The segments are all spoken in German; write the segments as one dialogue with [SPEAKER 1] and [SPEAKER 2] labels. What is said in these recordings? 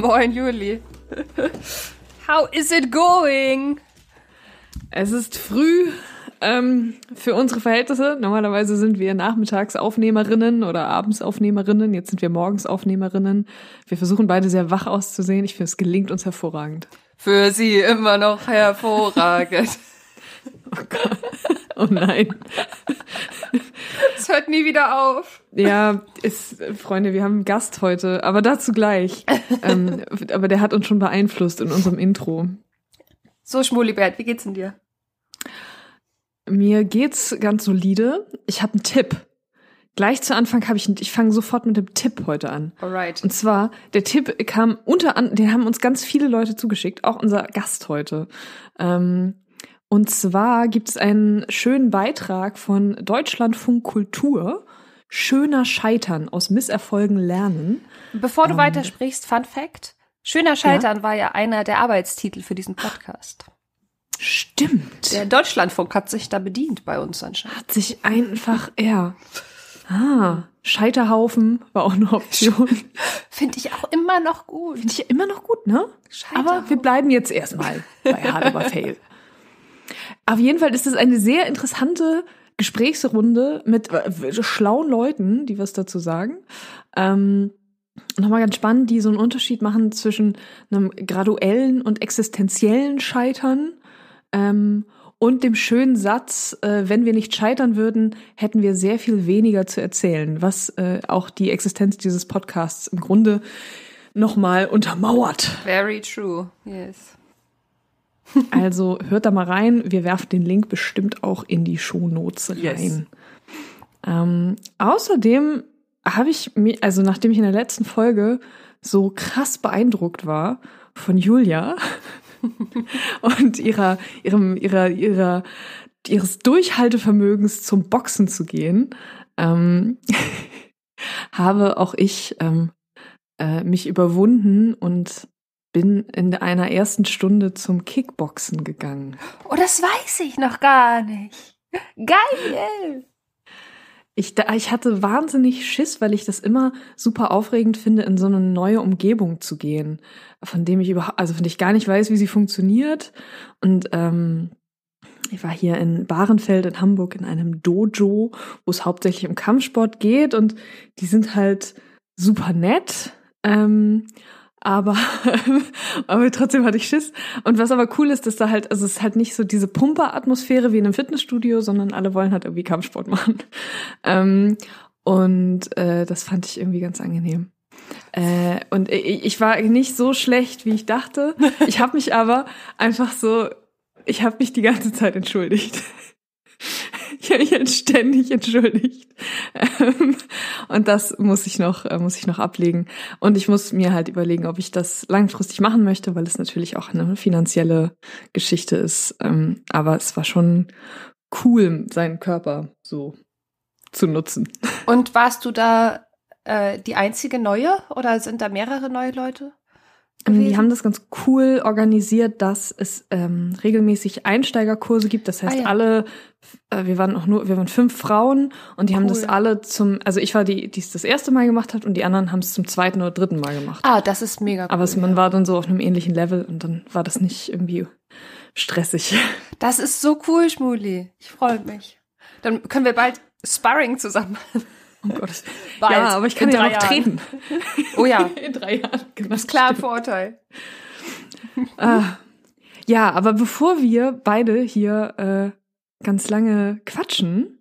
[SPEAKER 1] Moin, Juli. How is it going?
[SPEAKER 2] Es ist früh ähm, für unsere Verhältnisse. Normalerweise sind wir Nachmittagsaufnehmerinnen oder Abendsaufnehmerinnen. Jetzt sind wir Morgensaufnehmerinnen. Wir versuchen beide sehr wach auszusehen. Ich finde, es gelingt uns hervorragend.
[SPEAKER 1] Für sie immer noch hervorragend.
[SPEAKER 2] oh Gott. Oh nein.
[SPEAKER 1] Es hört nie wieder auf.
[SPEAKER 2] Ja, ist, Freunde, wir haben einen Gast heute, aber dazu gleich. ähm, aber der hat uns schon beeinflusst in unserem Intro.
[SPEAKER 1] So, Schmulibert, wie geht's denn dir?
[SPEAKER 2] Mir geht's ganz solide. Ich habe einen Tipp. Gleich zu Anfang habe ich, ich fange sofort mit dem Tipp heute an.
[SPEAKER 1] Alright.
[SPEAKER 2] Und zwar, der Tipp kam unter an, den haben uns ganz viele Leute zugeschickt, auch unser Gast heute. Ähm, und zwar gibt es einen schönen Beitrag von Deutschlandfunk Kultur. Schöner Scheitern aus Misserfolgen lernen.
[SPEAKER 1] Bevor du ähm, weitersprichst, Fun Fact. Schöner Scheitern ja? war ja einer der Arbeitstitel für diesen Podcast.
[SPEAKER 2] Stimmt.
[SPEAKER 1] Der Deutschlandfunk hat sich da bedient bei uns anscheinend.
[SPEAKER 2] Hat sich einfach, ja. Ah, Scheiterhaufen war auch eine Option.
[SPEAKER 1] Finde ich auch immer noch gut.
[SPEAKER 2] Finde ich immer noch gut, ne? Aber wir bleiben jetzt erstmal bei Hard aber Fail. Auf jeden Fall ist es eine sehr interessante Gesprächsrunde mit äh, schlauen Leuten, die was dazu sagen. Ähm, Nochmal ganz spannend, die so einen Unterschied machen zwischen einem graduellen und existenziellen Scheitern ähm, und dem schönen Satz, äh, wenn wir nicht scheitern würden, hätten wir sehr viel weniger zu erzählen, was äh, auch die Existenz dieses Podcasts im Grunde nochmal untermauert.
[SPEAKER 1] Very true, yes.
[SPEAKER 2] Also hört da mal rein. Wir werfen den Link bestimmt auch in die Shownotes rein. Yes. Ähm, außerdem habe ich mir, also nachdem ich in der letzten Folge so krass beeindruckt war von Julia und ihrer, ihrem, ihrer, ihrer, ihres Durchhaltevermögens zum Boxen zu gehen, ähm, habe auch ich ähm, äh, mich überwunden und bin in einer ersten Stunde zum Kickboxen gegangen.
[SPEAKER 1] Oh, das weiß ich noch gar nicht. Geil!
[SPEAKER 2] Ich, ich hatte wahnsinnig Schiss, weil ich das immer super aufregend finde, in so eine neue Umgebung zu gehen, von dem ich überhaupt, also von ich gar nicht weiß, wie sie funktioniert. Und ähm, ich war hier in Bahrenfeld in Hamburg in einem Dojo, wo es hauptsächlich um Kampfsport geht und die sind halt super nett. Ähm, aber, aber trotzdem hatte ich Schiss. Und was aber cool ist, dass da halt, also es ist halt nicht so diese Pumper-Atmosphäre wie in einem Fitnessstudio, sondern alle wollen halt irgendwie Kampfsport machen. Ähm, und äh, das fand ich irgendwie ganz angenehm. Äh, und ich, ich war nicht so schlecht, wie ich dachte. Ich habe mich aber einfach so, ich habe mich die ganze Zeit entschuldigt. Ich habe mich ständig entschuldigt. Ähm, und das muss ich noch, äh, muss ich noch ablegen. Und ich muss mir halt überlegen, ob ich das langfristig machen möchte, weil es natürlich auch eine finanzielle Geschichte ist. Ähm, aber es war schon cool, seinen Körper so zu nutzen.
[SPEAKER 1] Und warst du da äh, die einzige neue oder sind da mehrere neue Leute?
[SPEAKER 2] Gewesen? Die haben das ganz cool organisiert, dass es ähm, regelmäßig Einsteigerkurse gibt. Das heißt, ah, ja. alle, äh, wir waren auch nur, wir waren fünf Frauen und die cool. haben das alle zum, also ich war die, die es das erste Mal gemacht hat und die anderen haben es zum zweiten oder dritten Mal gemacht.
[SPEAKER 1] Ah, das ist mega cool.
[SPEAKER 2] Aber es, man war dann so auf einem ähnlichen Level und dann war das nicht irgendwie stressig.
[SPEAKER 1] Das ist so cool, Schmuli. Ich freue mich. Dann können wir bald Sparring zusammen machen.
[SPEAKER 2] Oh Gott. Bald. Ja, aber ich kann ja noch Jahren. treten.
[SPEAKER 1] Oh ja.
[SPEAKER 2] In drei Jahren.
[SPEAKER 1] Genau. Das ist klar ein Vorteil.
[SPEAKER 2] Ah. Ja, aber bevor wir beide hier äh, ganz lange quatschen,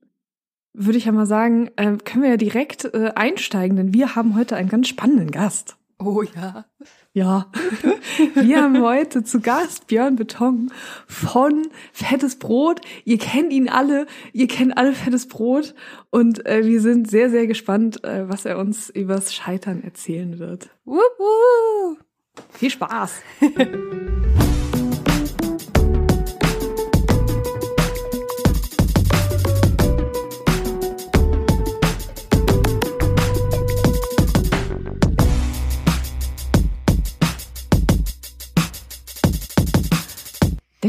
[SPEAKER 2] würde ich ja mal sagen, äh, können wir ja direkt äh, einsteigen, denn wir haben heute einen ganz spannenden Gast.
[SPEAKER 1] Oh ja.
[SPEAKER 2] Ja. Wir haben heute zu Gast Björn Beton von Fettes Brot. Ihr kennt ihn alle, ihr kennt alle Fettes Brot und äh, wir sind sehr, sehr gespannt, äh, was er uns übers Scheitern erzählen wird.
[SPEAKER 1] Wupp.
[SPEAKER 2] Viel Spaß!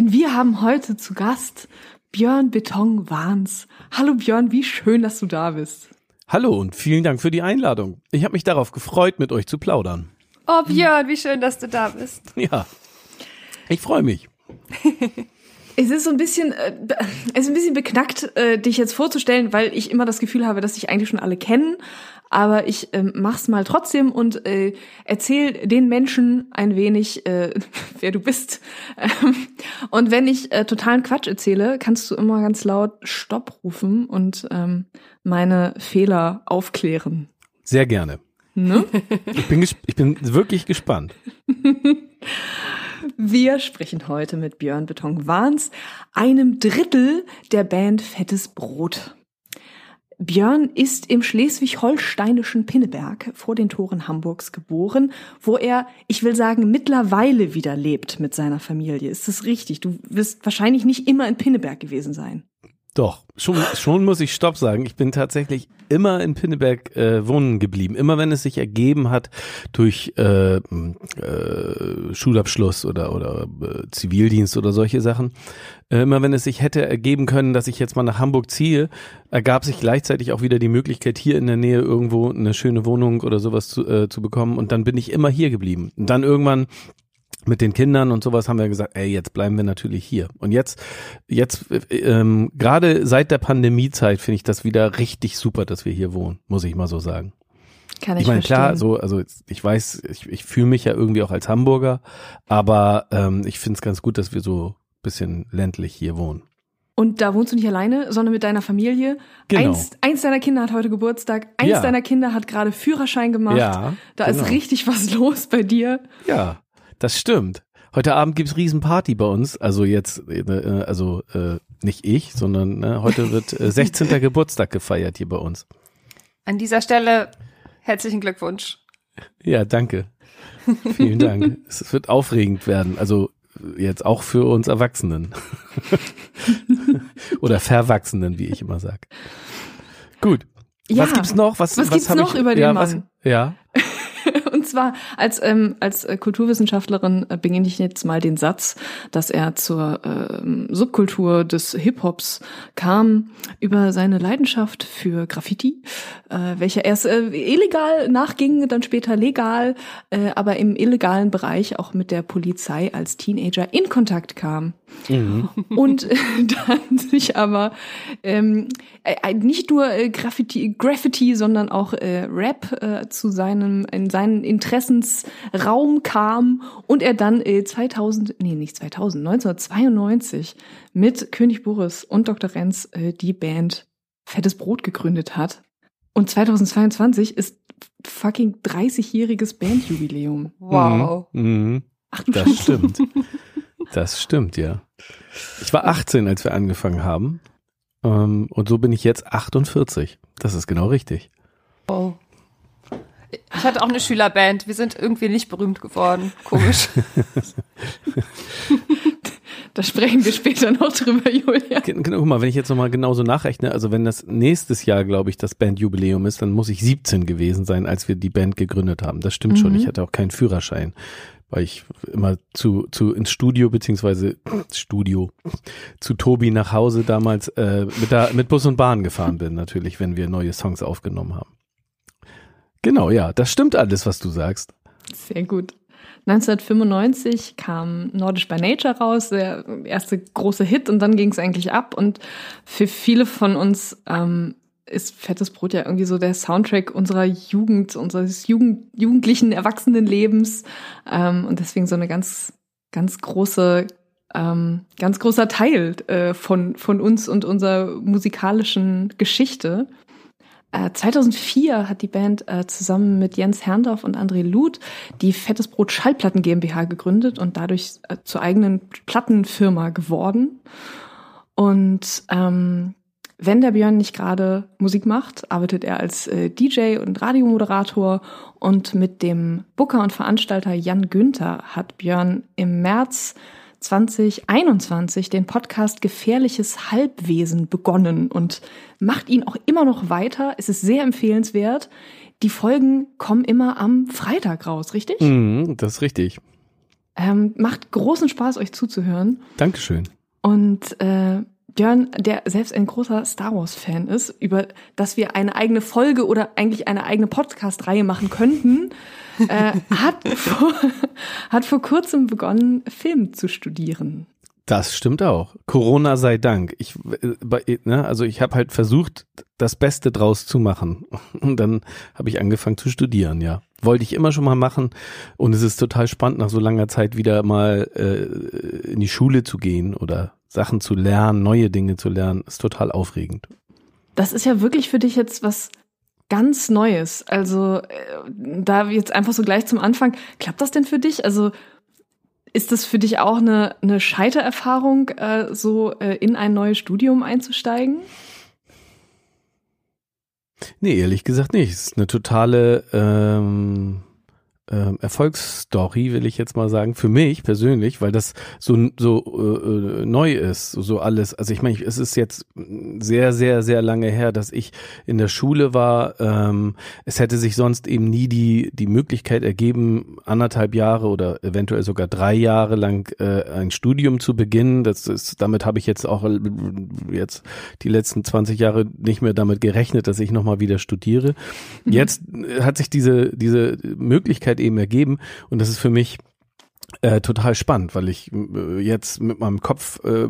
[SPEAKER 2] Denn wir haben heute zu Gast Björn Beton Wahns. Hallo Björn, wie schön, dass du da bist.
[SPEAKER 3] Hallo und vielen Dank für die Einladung. Ich habe mich darauf gefreut, mit euch zu plaudern.
[SPEAKER 1] Oh, Björn, wie schön, dass du da bist.
[SPEAKER 3] Ja, ich freue mich.
[SPEAKER 2] Es ist so ein bisschen, äh, es ist ein bisschen beknackt, äh, dich jetzt vorzustellen, weil ich immer das Gefühl habe, dass dich eigentlich schon alle kennen. Aber ich ähm, mach's mal trotzdem und äh, erzähl den Menschen ein wenig, äh, wer du bist. Ähm, und wenn ich äh, totalen Quatsch erzähle, kannst du immer ganz laut Stopp rufen und ähm, meine Fehler aufklären.
[SPEAKER 3] Sehr gerne.
[SPEAKER 2] Ne?
[SPEAKER 3] Ich bin, ich bin wirklich gespannt.
[SPEAKER 2] Wir sprechen heute mit Björn Beton Wahns, einem Drittel der Band Fettes Brot. Björn ist im schleswig-holsteinischen Pinneberg vor den Toren Hamburgs geboren, wo er, ich will sagen, mittlerweile wieder lebt mit seiner Familie. Ist das richtig? Du wirst wahrscheinlich nicht immer in Pinneberg gewesen sein.
[SPEAKER 3] Doch, schon, schon muss ich Stopp sagen. Ich bin tatsächlich immer in Pinneberg äh, wohnen geblieben. Immer wenn es sich ergeben hat durch äh, äh, Schulabschluss oder, oder äh, Zivildienst oder solche Sachen. Äh, immer wenn es sich hätte ergeben können, dass ich jetzt mal nach Hamburg ziehe, ergab sich gleichzeitig auch wieder die Möglichkeit, hier in der Nähe irgendwo eine schöne Wohnung oder sowas zu, äh, zu bekommen. Und dann bin ich immer hier geblieben. Und dann irgendwann mit den Kindern und sowas haben wir gesagt, ey, jetzt bleiben wir natürlich hier. Und jetzt, jetzt ähm, gerade seit der Pandemiezeit finde ich das wieder richtig super, dass wir hier wohnen, muss ich mal so sagen.
[SPEAKER 2] Kann
[SPEAKER 3] Ich
[SPEAKER 2] ich,
[SPEAKER 3] meine, klar, so, also ich weiß, ich, ich fühle mich ja irgendwie auch als Hamburger, aber ähm, ich finde es ganz gut, dass wir so bisschen ländlich hier wohnen.
[SPEAKER 2] Und da wohnst du nicht alleine, sondern mit deiner Familie.
[SPEAKER 3] Genau.
[SPEAKER 2] Eins, eins deiner Kinder hat heute Geburtstag, eins
[SPEAKER 3] Ja.
[SPEAKER 2] deiner Kinder hat gerade Führerschein gemacht.
[SPEAKER 3] Ja,
[SPEAKER 2] da
[SPEAKER 3] genau.
[SPEAKER 2] ist richtig was los bei dir.
[SPEAKER 3] Ja, das stimmt. Heute Abend gibt's Riesenparty bei uns. Also jetzt, äh, also äh, nicht ich, sondern äh, heute wird äh, 16. Geburtstag gefeiert hier bei uns.
[SPEAKER 1] An dieser Stelle herzlichen Glückwunsch.
[SPEAKER 3] Ja, danke. Vielen Dank. es wird aufregend werden. Also jetzt auch für uns Erwachsenen. Oder Verwachsenen, wie ich immer sag. Gut.
[SPEAKER 2] Ja.
[SPEAKER 3] Was gibt's noch? Was,
[SPEAKER 2] Was gibt's
[SPEAKER 3] hab
[SPEAKER 2] noch
[SPEAKER 3] ich,
[SPEAKER 2] über den
[SPEAKER 3] ja, was,
[SPEAKER 2] Mann?
[SPEAKER 3] Ja.
[SPEAKER 2] Und zwar als, ähm, als äh, Kulturwissenschaftlerin äh, beginne ich jetzt mal den Satz, dass er zur ähm, Subkultur des Hip-Hops kam über seine Leidenschaft für Graffiti, äh, welcher erst äh, illegal nachging, dann später legal, äh, aber im illegalen Bereich auch mit der Polizei als Teenager in Kontakt kam.
[SPEAKER 3] Mhm.
[SPEAKER 2] und äh, dann sich aber ähm, äh, nicht nur äh, Graffiti, Graffiti, sondern auch äh, Rap äh, zu seinem in seinen Interessensraum kam und er dann äh, 2000 nee nicht 2000 1992 mit König Boris und Dr. Renz äh, die Band Fettes Brot gegründet hat und 2022 ist fucking 30-jähriges Bandjubiläum.
[SPEAKER 1] Wow.
[SPEAKER 3] Mhm.
[SPEAKER 2] Ach du
[SPEAKER 3] Das stimmt. Das stimmt, ja. Ich war 18, als wir angefangen haben. Ähm, und so bin ich jetzt 48. Das ist genau richtig.
[SPEAKER 1] Wow. Ich hatte auch eine Schülerband. Wir sind irgendwie nicht berühmt geworden. Komisch.
[SPEAKER 2] Da sprechen wir später noch drüber, Julia.
[SPEAKER 3] Genau, guck mal, wenn ich jetzt nochmal genauso nachrechne, also wenn das nächstes Jahr, glaube ich, das Bandjubiläum ist, dann muss ich 17 gewesen sein, als wir die Band gegründet haben. Das stimmt schon.
[SPEAKER 2] Mhm.
[SPEAKER 3] Ich hatte auch keinen Führerschein, weil ich immer zu, zu ins Studio, beziehungsweise Studio, zu Tobi nach Hause damals äh, mit, der, mit Bus und Bahn gefahren bin, natürlich, wenn wir neue Songs aufgenommen haben. Genau, ja, das stimmt alles, was du sagst.
[SPEAKER 2] Sehr gut. 1995 kam Nordisch by Nature raus, der erste große Hit und dann ging es eigentlich ab und für viele von uns ähm, ist Fettes Brot ja irgendwie so der Soundtrack unserer Jugend, unseres Jugend, jugendlichen Erwachsenenlebens ähm, und deswegen so eine ganz, ganz große, ähm, ganz großer Teil äh, von, von uns und unserer musikalischen Geschichte. Äh, 2004 hat die Band äh, zusammen mit Jens Herndorf und André Luth die Fettes Brot Schallplatten GmbH gegründet und dadurch äh, zur eigenen Plattenfirma geworden. Und ähm, wenn der Björn nicht gerade Musik macht, arbeitet er als äh, DJ und Radiomoderator und mit dem Booker und Veranstalter Jan Günther hat Björn im März 2021 den Podcast Gefährliches Halbwesen begonnen und macht ihn auch immer noch weiter. Es ist sehr empfehlenswert. Die Folgen kommen immer am Freitag raus, richtig?
[SPEAKER 3] Mhm, das ist richtig.
[SPEAKER 2] Ähm, macht großen Spaß, euch zuzuhören.
[SPEAKER 3] Dankeschön.
[SPEAKER 2] Und äh, Björn, der selbst ein großer Star Wars-Fan ist, über das wir eine eigene Folge oder eigentlich eine eigene Podcast-Reihe machen könnten, äh, hat, vor, hat vor kurzem begonnen, Film zu studieren.
[SPEAKER 3] Das stimmt auch. Corona sei Dank. Ich, äh, ne, also ich habe halt versucht, das Beste draus zu machen. Und dann habe ich angefangen zu studieren, ja. Wollte ich immer schon mal machen. Und es ist total spannend, nach so langer Zeit wieder mal äh, in die Schule zu gehen oder Sachen zu lernen, neue Dinge zu lernen. Ist total aufregend.
[SPEAKER 2] Das ist ja wirklich für dich jetzt was ganz Neues. Also äh, da jetzt einfach so gleich zum Anfang. Klappt das denn für dich? Also ist das für dich auch eine, eine Scheitererfahrung, äh, so äh, in ein neues Studium einzusteigen?
[SPEAKER 3] Nee, ehrlich gesagt nicht. Es ist eine totale ähm, äh, Erfolgsstory, will ich jetzt mal sagen, für mich persönlich, weil das so, so äh, neu ist, so alles. Also ich meine, es ist jetzt sehr, sehr, sehr lange her, dass ich in der Schule war. Ähm, es hätte sich sonst eben nie die, die Möglichkeit ergeben, anderthalb Jahre oder eventuell sogar drei Jahre lang äh, ein Studium zu beginnen. Das ist, damit habe ich jetzt auch äh, jetzt die letzten 20 Jahre nicht mehr damit gerechnet, dass ich nochmal wieder studiere. Mhm. Jetzt hat sich diese, diese Möglichkeit eben ergeben. Und das ist für mich äh, total spannend, weil ich äh, jetzt mit meinem Kopf äh,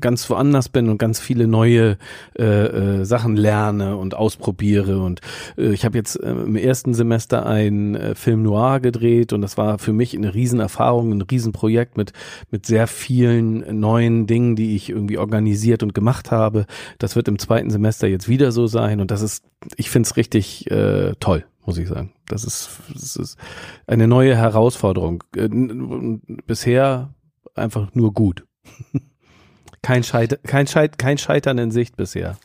[SPEAKER 3] ganz woanders bin und ganz viele neue äh, äh, Sachen lerne und ausprobiere. Und äh, ich habe jetzt äh, im ersten Semester ein äh, Film Noir gedreht und das war für mich eine Riesenerfahrung, ein Riesenprojekt mit, mit sehr vielen neuen Dingen, die ich irgendwie organisiert und gemacht habe. Das wird im zweiten Semester jetzt wieder so sein und das ist, ich finde es richtig äh, toll muss ich sagen. Das ist, das ist eine neue Herausforderung. Äh, bisher einfach nur gut. Kein, Scheit kein, Scheit kein Scheitern in Sicht bisher.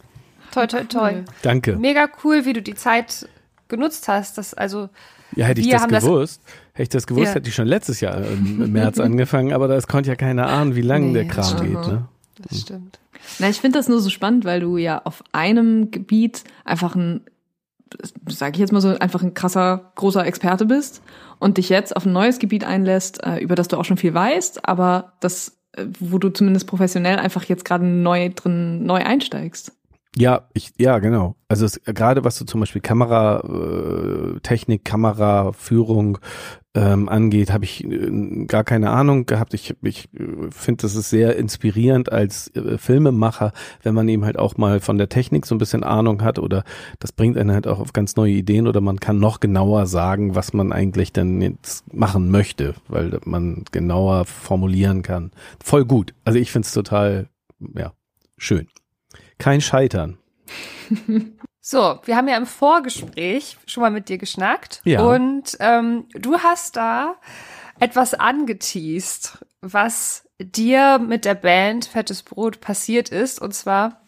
[SPEAKER 1] Toi, toi, toi.
[SPEAKER 3] Danke.
[SPEAKER 1] Mega cool, wie du die Zeit genutzt hast. Das, also,
[SPEAKER 3] ja, hätte ich das gewusst, das, hätte ich das gewusst, ja. hätte ich schon letztes Jahr im März angefangen, aber das konnte ja keiner ahnen, wie lange nee, der Kram geht. Ne?
[SPEAKER 1] Das stimmt.
[SPEAKER 2] Na, ich finde das nur so spannend, weil du ja auf einem Gebiet einfach ein sage ich jetzt mal so, einfach ein krasser, großer Experte bist und dich jetzt auf ein neues Gebiet einlässt, äh, über das du auch schon viel weißt, aber das, äh, wo du zumindest professionell einfach jetzt gerade neu drin, neu einsteigst.
[SPEAKER 3] Ja, ich, ja, genau. Also es, gerade was so zum Beispiel Kameratechnik, äh, Kameraführung ähm, angeht, habe ich äh, gar keine Ahnung gehabt. Ich, ich äh, finde, das ist sehr inspirierend als äh, Filmemacher, wenn man eben halt auch mal von der Technik so ein bisschen Ahnung hat oder das bringt einen halt auch auf ganz neue Ideen oder man kann noch genauer sagen, was man eigentlich dann jetzt machen möchte, weil man genauer formulieren kann. Voll gut. Also ich finde es total, ja, schön. Kein Scheitern.
[SPEAKER 1] So, wir haben ja im Vorgespräch schon mal mit dir geschnackt.
[SPEAKER 3] Ja.
[SPEAKER 1] Und ähm, du hast da etwas angeteased, was dir mit der Band Fettes Brot passiert ist. Und zwar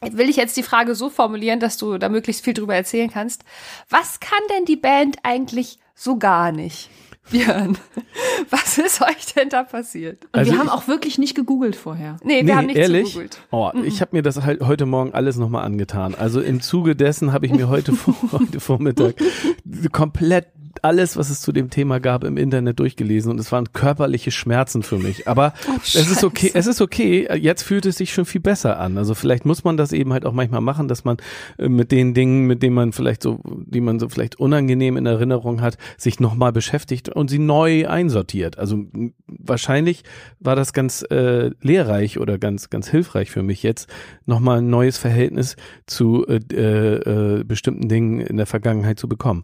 [SPEAKER 1] will ich jetzt die Frage so formulieren, dass du da möglichst viel drüber erzählen kannst. Was kann denn die Band eigentlich so gar nicht? Björn, was ist euch denn da passiert?
[SPEAKER 2] Und also wir haben auch wirklich nicht gegoogelt vorher.
[SPEAKER 1] Nee, wir nee, haben nicht ehrlich? gegoogelt.
[SPEAKER 3] Oh, mm -mm. ich habe mir das halt heute Morgen alles nochmal angetan. Also im Zuge dessen habe ich mir heute, vor, heute Vormittag komplett alles, was es zu dem Thema gab, im Internet durchgelesen und es waren körperliche Schmerzen für mich. Aber oh, es ist okay, es ist okay. Jetzt fühlt es sich schon viel besser an. Also vielleicht muss man das eben halt auch manchmal machen, dass man äh, mit den Dingen, mit denen man vielleicht so, die man so vielleicht unangenehm in Erinnerung hat, sich nochmal beschäftigt und sie neu einsortiert. Also wahrscheinlich war das ganz äh, lehrreich oder ganz, ganz hilfreich für mich jetzt, nochmal ein neues Verhältnis zu äh, äh, bestimmten Dingen in der Vergangenheit zu bekommen.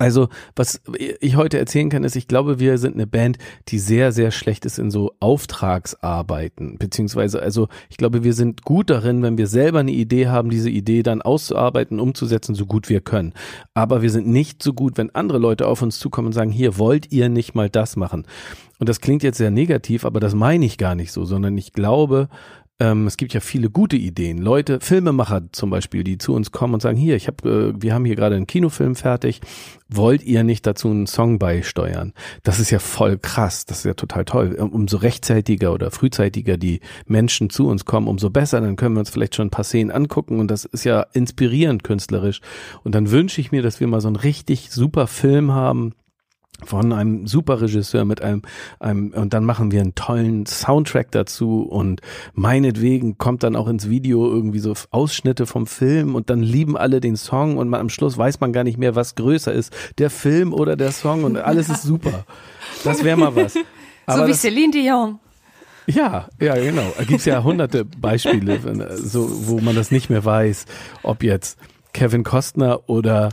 [SPEAKER 3] Also, was ich heute erzählen kann, ist, ich glaube, wir sind eine Band, die sehr, sehr schlecht ist in so Auftragsarbeiten. Beziehungsweise, also, ich glaube, wir sind gut darin, wenn wir selber eine Idee haben, diese Idee dann auszuarbeiten, umzusetzen, so gut wir können. Aber wir sind nicht so gut, wenn andere Leute auf uns zukommen und sagen, hier, wollt ihr nicht mal das machen? Und das klingt jetzt sehr negativ, aber das meine ich gar nicht so, sondern ich glaube, ähm, es gibt ja viele gute Ideen. Leute, Filmemacher zum Beispiel, die zu uns kommen und sagen, hier, ich habe, äh, wir haben hier gerade einen Kinofilm fertig. Wollt ihr nicht dazu einen Song beisteuern? Das ist ja voll krass. Das ist ja total toll. Umso rechtzeitiger oder frühzeitiger die Menschen zu uns kommen, umso besser. Dann können wir uns vielleicht schon ein paar Szenen angucken und das ist ja inspirierend künstlerisch. Und dann wünsche ich mir, dass wir mal so einen richtig super Film haben, von einem super Regisseur mit einem, einem, und dann machen wir einen tollen Soundtrack dazu und meinetwegen kommt dann auch ins Video irgendwie so Ausschnitte vom Film und dann lieben alle den Song und man, am Schluss weiß man gar nicht mehr, was größer ist, der Film oder der Song und alles ist super. Das wäre mal was.
[SPEAKER 1] Aber so wie das, Celine Dion.
[SPEAKER 3] Ja, ja, genau. Da gibt's ja hunderte Beispiele, so, wo man das nicht mehr weiß, ob jetzt Kevin Costner oder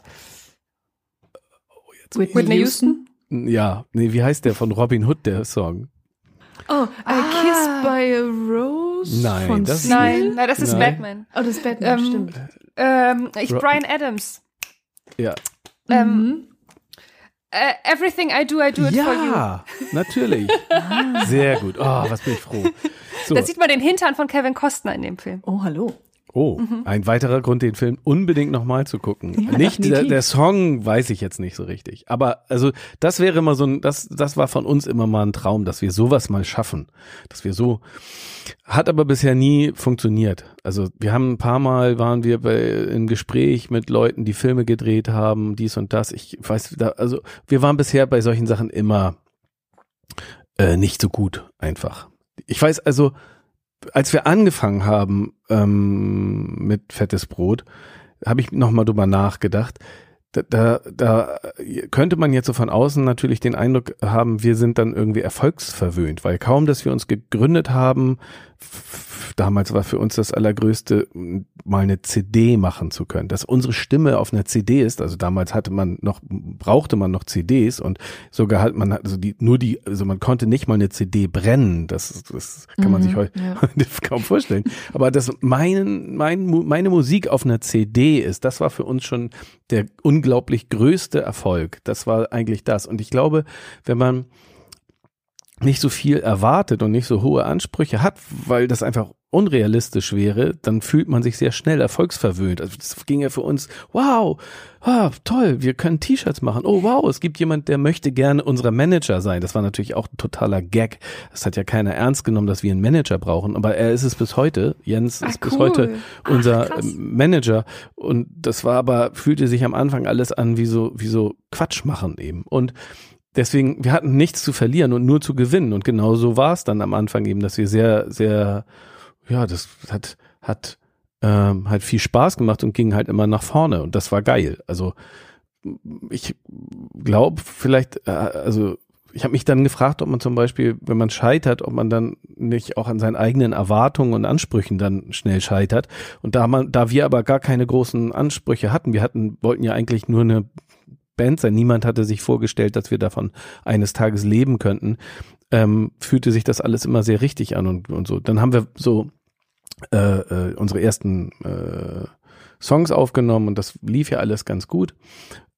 [SPEAKER 1] oh, Whitney Houston.
[SPEAKER 3] Ja, nee, wie heißt der von Robin Hood, der Song?
[SPEAKER 2] Oh, I ah. Kissed by a Rose?
[SPEAKER 3] Nein,
[SPEAKER 2] von
[SPEAKER 3] das,
[SPEAKER 1] nein, nein, das ist nein. Batman.
[SPEAKER 2] Oh, das ist Batman, ähm, stimmt.
[SPEAKER 1] Ähm, ich, Brian Adams.
[SPEAKER 3] Ja.
[SPEAKER 1] Ähm, mhm. Uh, everything I do, I do it
[SPEAKER 3] ja,
[SPEAKER 1] for you.
[SPEAKER 3] Ja, natürlich. Sehr gut. Oh, was bin ich froh.
[SPEAKER 1] So. Da sieht man den Hintern von Kevin Costner in dem Film.
[SPEAKER 2] Oh, hallo.
[SPEAKER 3] Oh, mhm. ein weiterer Grund, den Film unbedingt nochmal zu gucken. Ja, nicht der, der, Song weiß ich jetzt nicht so richtig, aber also das wäre immer so ein, das das war von uns immer mal ein Traum, dass wir sowas mal schaffen, dass wir so hat aber bisher nie funktioniert. Also wir haben ein paar Mal waren wir bei im Gespräch mit Leuten, die Filme gedreht haben, dies und das. Ich weiß, da, also wir waren bisher bei solchen Sachen immer äh, nicht so gut einfach. Ich weiß also als wir angefangen haben ähm, mit fettes Brot, habe ich nochmal drüber nachgedacht. Da, da, da könnte man jetzt so von außen natürlich den Eindruck haben, wir sind dann irgendwie erfolgsverwöhnt, weil kaum, dass wir uns gegründet haben, damals war für uns das Allergrößte, mal eine CD machen zu können. Dass unsere Stimme auf einer CD ist, also damals hatte man noch, brauchte man noch CDs und sogar hat man, also die, nur die, also man konnte nicht mal eine CD brennen. Das, das kann man mhm, sich heute ja. kaum vorstellen. Aber dass mein, mein, meine Musik auf einer CD ist, das war für uns schon der unglaublich größte Erfolg. Das war eigentlich das. Und ich glaube, wenn man nicht so viel erwartet und nicht so hohe Ansprüche hat, weil das einfach unrealistisch wäre, dann fühlt man sich sehr schnell erfolgsverwöhnt. Also das ging ja für uns, wow, ah, toll, wir können T-Shirts machen. Oh wow, es gibt jemand, der möchte gerne unser Manager sein. Das war natürlich auch ein totaler Gag. Das hat ja keiner ernst genommen, dass wir einen Manager brauchen, aber er ist es bis heute. Jens Ach, ist cool. bis heute unser Ach, Manager und das war aber fühlte sich am Anfang alles an wie so wie so Quatsch machen eben und deswegen, wir hatten nichts zu verlieren und nur zu gewinnen. Und genau so war es dann am Anfang eben, dass wir sehr, sehr, ja, das hat, hat ähm, halt viel Spaß gemacht und ging halt immer nach vorne. Und das war geil. Also ich glaube, vielleicht, äh, also ich habe mich dann gefragt, ob man zum Beispiel, wenn man scheitert, ob man dann nicht auch an seinen eigenen Erwartungen und Ansprüchen dann schnell scheitert. Und da man, da wir aber gar keine großen Ansprüche hatten, wir hatten, wollten ja eigentlich nur eine Band sein. Niemand hatte sich vorgestellt, dass wir davon eines Tages leben könnten. Ähm, fühlte sich das alles immer sehr richtig an und, und so. Dann haben wir so äh, äh, unsere ersten äh, Songs aufgenommen und das lief ja alles ganz gut.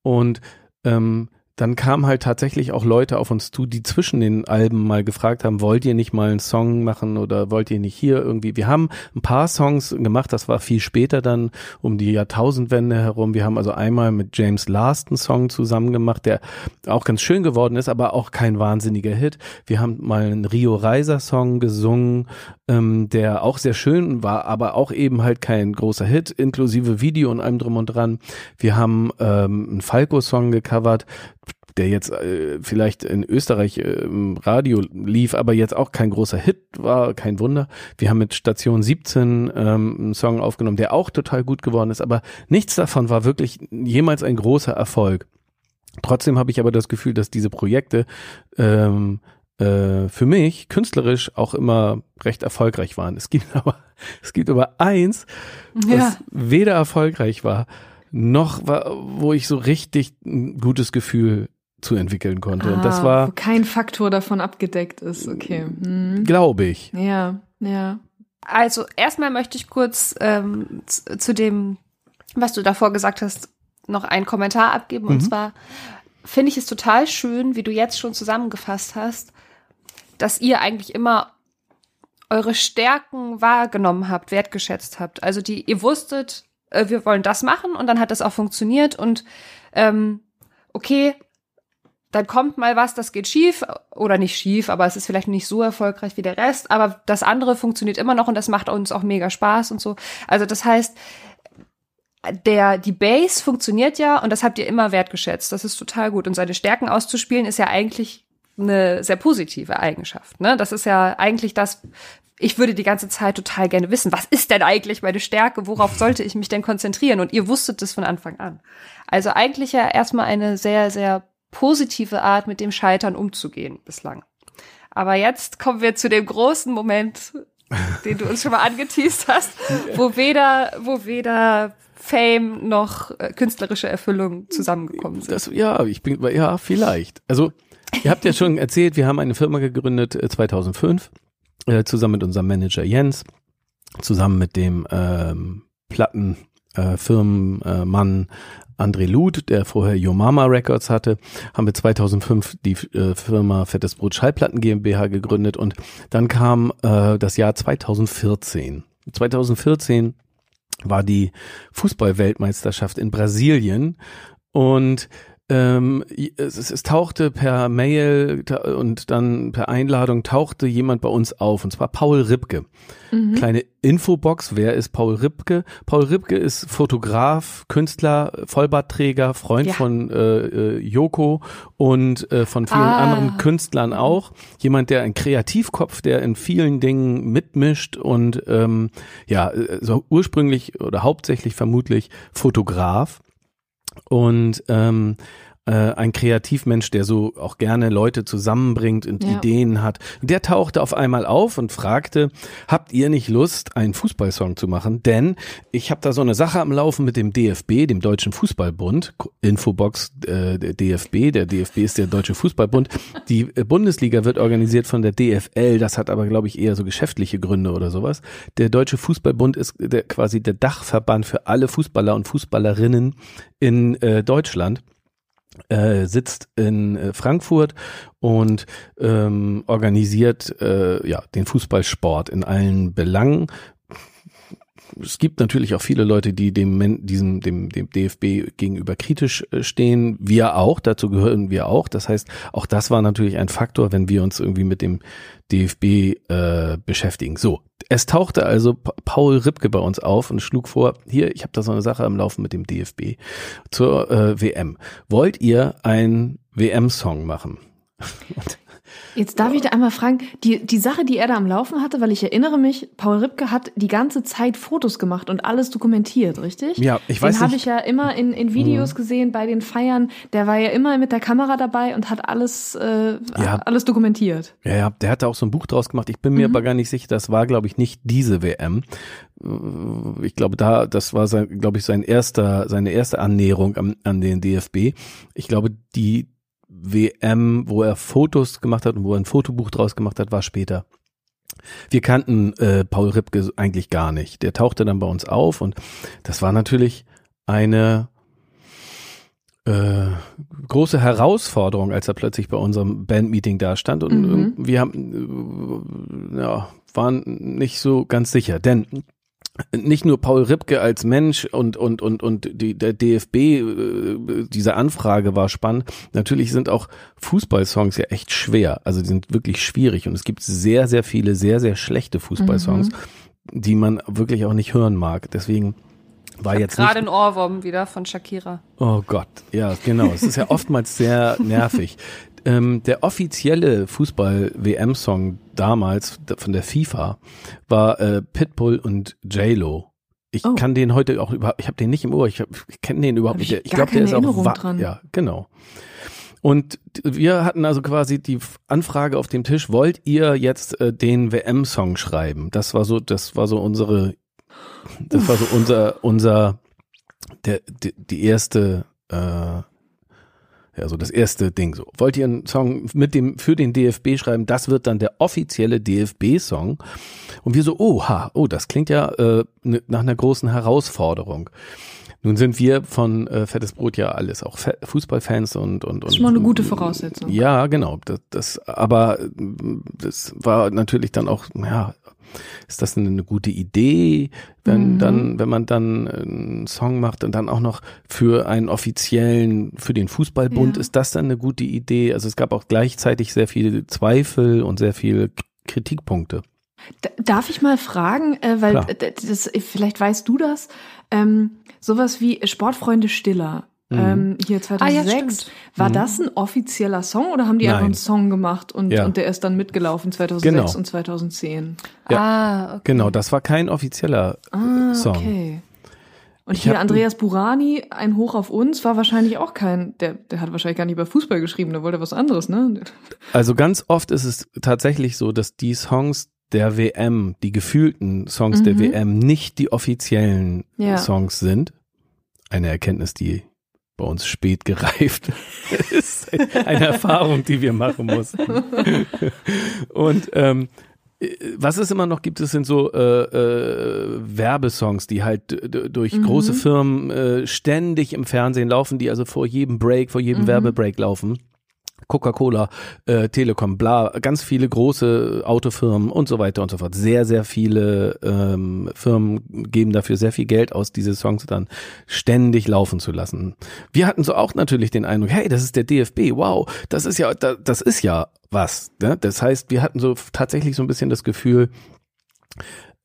[SPEAKER 3] Und ähm, dann kamen halt tatsächlich auch Leute auf uns zu, die zwischen den Alben mal gefragt haben, wollt ihr nicht mal einen Song machen oder wollt ihr nicht hier irgendwie? Wir haben ein paar Songs gemacht, das war viel später dann um die Jahrtausendwende herum. Wir haben also einmal mit James Last einen Song zusammen gemacht, der auch ganz schön geworden ist, aber auch kein wahnsinniger Hit. Wir haben mal einen Rio Reiser Song gesungen, ähm, der auch sehr schön war, aber auch eben halt kein großer Hit, inklusive Video und allem drum und dran. Wir haben ähm, einen Falco Song gecovert der jetzt äh, vielleicht in Österreich äh, im Radio lief, aber jetzt auch kein großer Hit war, kein Wunder. Wir haben mit Station 17 ähm, einen Song aufgenommen, der auch total gut geworden ist, aber nichts davon war wirklich jemals ein großer Erfolg. Trotzdem habe ich aber das Gefühl, dass diese Projekte ähm, äh, für mich künstlerisch auch immer recht erfolgreich waren. Es gibt aber, es gibt aber eins, was ja. weder erfolgreich war, noch war, wo ich so richtig ein gutes Gefühl zu entwickeln konnte. Ah, und das ah, war.
[SPEAKER 2] Wo kein Faktor davon abgedeckt ist, okay. Hm.
[SPEAKER 3] Glaube ich.
[SPEAKER 2] Ja, ja.
[SPEAKER 1] Also erstmal möchte ich kurz ähm, zu, zu dem, was du davor gesagt hast, noch einen Kommentar abgeben. Mhm. Und zwar finde ich es total schön, wie du jetzt schon zusammengefasst hast, dass ihr eigentlich immer eure Stärken wahrgenommen habt, wertgeschätzt habt. Also die, ihr wusstet, äh, wir wollen das machen und dann hat das auch funktioniert und ähm, okay, dann kommt mal was, das geht schief oder nicht schief, aber es ist vielleicht nicht so erfolgreich wie der Rest, aber das andere funktioniert immer noch und das macht uns auch mega Spaß und so. Also das heißt, der, die Base funktioniert ja und das habt ihr immer wertgeschätzt. Das ist total gut. Und seine Stärken auszuspielen ist ja eigentlich eine sehr positive Eigenschaft. Ne? Das ist ja eigentlich das, ich würde die ganze Zeit total gerne wissen, was ist denn eigentlich meine Stärke? Worauf sollte ich mich denn konzentrieren? Und ihr wusstet das von Anfang an. Also eigentlich ja erstmal eine sehr, sehr positive Art, mit dem Scheitern umzugehen bislang. Aber jetzt kommen wir zu dem großen Moment, den du uns schon mal angeteased hast, wo weder, wo weder Fame noch äh, künstlerische Erfüllung zusammengekommen sind.
[SPEAKER 3] Das, ja, ich bin, ja, vielleicht. Also, ihr habt ja schon erzählt, wir haben eine Firma gegründet äh, 2005, äh, zusammen mit unserem Manager Jens, zusammen mit dem ähm, Plattenfirmenmann äh, André Luth, der vorher Yo Mama Records hatte, haben wir 2005 die äh, Firma Fettes Brot Schallplatten GmbH gegründet und dann kam äh, das Jahr 2014. 2014 war die Fußballweltmeisterschaft in Brasilien und ähm, es, es, es tauchte per Mail und dann per Einladung tauchte jemand bei uns auf und zwar Paul Ripke. Mhm. Kleine Infobox, wer ist Paul Ripke? Paul Ripke ist Fotograf, Künstler, Vollbartträger, Freund ja. von äh, äh, Joko und äh, von vielen ah. anderen Künstlern auch. Jemand, der ein Kreativkopf, der in vielen Dingen mitmischt und ähm, ja, äh, so ursprünglich oder hauptsächlich vermutlich Fotograf und ähm, äh, ein Kreativmensch, der so auch gerne Leute zusammenbringt und ja. Ideen hat. Der tauchte auf einmal auf und fragte, habt ihr nicht Lust, einen Fußballsong zu machen? Denn ich habe da so eine Sache am Laufen mit dem DFB, dem Deutschen Fußballbund, Infobox äh, der DFB, der DFB ist der Deutsche Fußballbund. Die äh, Bundesliga wird organisiert von der DFL, das hat aber, glaube ich, eher so geschäftliche Gründe oder sowas. Der Deutsche Fußballbund ist der, quasi der Dachverband für alle Fußballer und Fußballerinnen in äh, Deutschland äh, sitzt in äh, Frankfurt und ähm, organisiert äh, ja den Fußballsport in allen Belangen. Es gibt natürlich auch viele Leute, die dem, diesem, dem, dem DFB gegenüber kritisch äh, stehen. Wir auch, dazu gehören wir auch. Das heißt, auch das war natürlich ein Faktor, wenn wir uns irgendwie mit dem DFB äh, beschäftigen. So, es tauchte also Paul Ripke bei uns auf und schlug vor, hier, ich habe da so eine Sache am Laufen mit dem DFB zur äh, WM. Wollt ihr einen WM-Song machen?
[SPEAKER 2] Jetzt darf ich da einmal fragen, die, die Sache, die er da am Laufen hatte, weil ich erinnere mich, Paul Ripke hat die ganze Zeit Fotos gemacht und alles dokumentiert, richtig?
[SPEAKER 3] Ja, ich weiß
[SPEAKER 2] Den habe ich ja immer in, in Videos mhm. gesehen bei den Feiern. Der war ja immer mit der Kamera dabei und hat alles, äh, ja. alles dokumentiert.
[SPEAKER 3] Ja, ja, der hatte auch so ein Buch draus gemacht. Ich bin mir mhm. aber gar nicht sicher, das war, glaube ich, nicht diese WM. Ich glaube, da, das war sein, glaube ich, sein erster, seine erste Annäherung an, an den DFB. Ich glaube, die, WM, wo er Fotos gemacht hat und wo er ein Fotobuch draus gemacht hat, war später. Wir kannten äh, Paul Ripke eigentlich gar nicht. Der tauchte dann bei uns auf und das war natürlich eine äh, große Herausforderung, als er plötzlich bei unserem Bandmeeting da stand und mhm. wir haben äh, ja, waren nicht so ganz sicher, denn nicht nur Paul Ripke als Mensch und und und und die, der DFB äh, diese Anfrage war spannend. Natürlich sind auch Fußballsongs ja echt schwer, also die sind wirklich schwierig und es gibt sehr sehr viele sehr sehr schlechte Fußballsongs, mhm. die man wirklich auch nicht hören mag. Deswegen war jetzt
[SPEAKER 1] gerade ein Ohrwurm wieder von Shakira.
[SPEAKER 3] Oh Gott, ja genau. Es ist ja oftmals sehr nervig. Ähm, der offizielle Fußball-WM-Song damals von der FIFA war äh, Pitbull und J-Lo. Ich oh. kann den heute auch überhaupt, ich habe den nicht im Ohr, ich, ich kenne den überhaupt nicht.
[SPEAKER 2] Ich, glaube, der ist auch dran.
[SPEAKER 3] Ja, genau. Und wir hatten also quasi die Anfrage auf dem Tisch, wollt ihr jetzt äh, den WM-Song schreiben? Das war so, das war so unsere, das Uff. war so unser, unser, der, die, die erste äh, ja, so das erste Ding so. Wollt ihr einen Song mit dem, für den DFB schreiben? Das wird dann der offizielle DFB-Song. Und wir so, oha, oh, das klingt ja äh, ne, nach einer großen Herausforderung. Nun sind wir von äh, Fettes Brot ja alles auch Fußballfans und und und. Das
[SPEAKER 2] ist mal eine gute Voraussetzung.
[SPEAKER 3] Ja, genau. Das, das, aber das war natürlich dann auch ja ist das eine gute Idee, wenn mhm. dann, wenn man dann einen Song macht und dann auch noch für einen offiziellen, für den Fußballbund, ja. ist das dann eine gute Idee? Also es gab auch gleichzeitig sehr viele Zweifel und sehr viele Kritikpunkte.
[SPEAKER 2] Darf ich mal fragen, äh, weil das, vielleicht weißt du das, ähm, sowas wie Sportfreunde Stiller. Mhm. Ähm, hier 2006. Ah, ja, war mhm. das ein offizieller Song oder haben die Nein. einfach einen Song gemacht und, ja. und der ist dann mitgelaufen 2006 genau. und 2010?
[SPEAKER 3] Ja, ah, okay. Genau, das war kein offizieller ah, Song. Okay.
[SPEAKER 2] Und ich hier Andreas Burani, ein Hoch auf uns, war wahrscheinlich auch kein, der, der hat wahrscheinlich gar nicht über Fußball geschrieben, der wollte was anderes, ne?
[SPEAKER 3] Also ganz oft ist es tatsächlich so, dass die Songs der WM, die gefühlten Songs mhm. der WM, nicht die offiziellen ja. Songs sind. Eine Erkenntnis, die bei uns spät gereift ist. Eine Erfahrung, die wir machen mussten. Und ähm, was es immer noch gibt, es sind so äh, äh, Werbesongs, die halt durch mhm. große Firmen äh, ständig im Fernsehen laufen, die also vor jedem Break, vor jedem mhm. Werbebreak laufen. Coca-Cola, äh, Telekom, bla, ganz viele große Autofirmen und so weiter und so fort. Sehr, sehr viele ähm, Firmen geben dafür sehr viel Geld aus, diese Songs dann ständig laufen zu lassen. Wir hatten so auch natürlich den Eindruck, hey, das ist der DFB, wow, das ist ja, das ist ja was. Ne? Das heißt, wir hatten so tatsächlich so ein bisschen das Gefühl,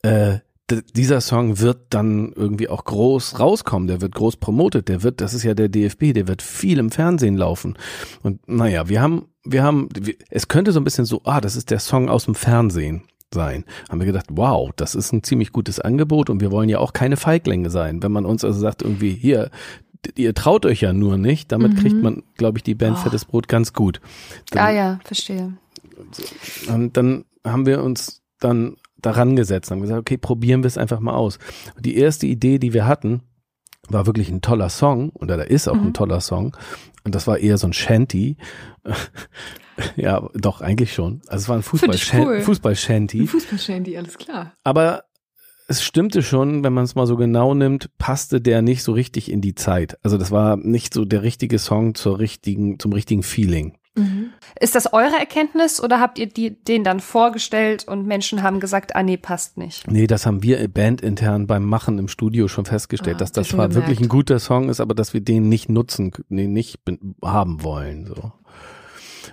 [SPEAKER 3] äh, dieser Song wird dann irgendwie auch groß rauskommen, der wird groß promotet, der wird, das ist ja der DFB, der wird viel im Fernsehen laufen. Und naja, wir haben, wir haben, es könnte so ein bisschen so, ah, das ist der Song aus dem Fernsehen sein. Haben wir gedacht, wow, das ist ein ziemlich gutes Angebot und wir wollen ja auch keine Feiglinge sein. Wenn man uns also sagt, irgendwie, hier, ihr traut euch ja nur nicht, damit mhm. kriegt man, glaube ich, die Band oh. Fettes Brot ganz gut.
[SPEAKER 1] Dann, ah ja, verstehe.
[SPEAKER 3] Und dann haben wir uns dann daran gesetzt haben gesagt, okay, probieren wir es einfach mal aus. Und die erste Idee, die wir hatten, war wirklich ein toller Song, oder da ist auch mhm. ein toller Song. Und das war eher so ein Shanty. ja, doch, eigentlich schon. Also es war ein Fußball-Shanty. Cool. Fußball-Shanty.
[SPEAKER 2] Fußball-Shanty, alles klar.
[SPEAKER 3] Aber es stimmte schon, wenn man es mal so genau nimmt, passte der nicht so richtig in die Zeit. Also das war nicht so der richtige Song zur richtigen, zum richtigen Feeling.
[SPEAKER 1] Mhm. Ist das eure Erkenntnis oder habt ihr die, den dann vorgestellt und Menschen haben gesagt, ah nee, passt nicht?
[SPEAKER 3] Nee, das haben wir bandintern beim Machen im Studio schon festgestellt, ah, dass das zwar wirklich ein guter Song ist, aber dass wir den nicht nutzen, den nicht haben wollen. So.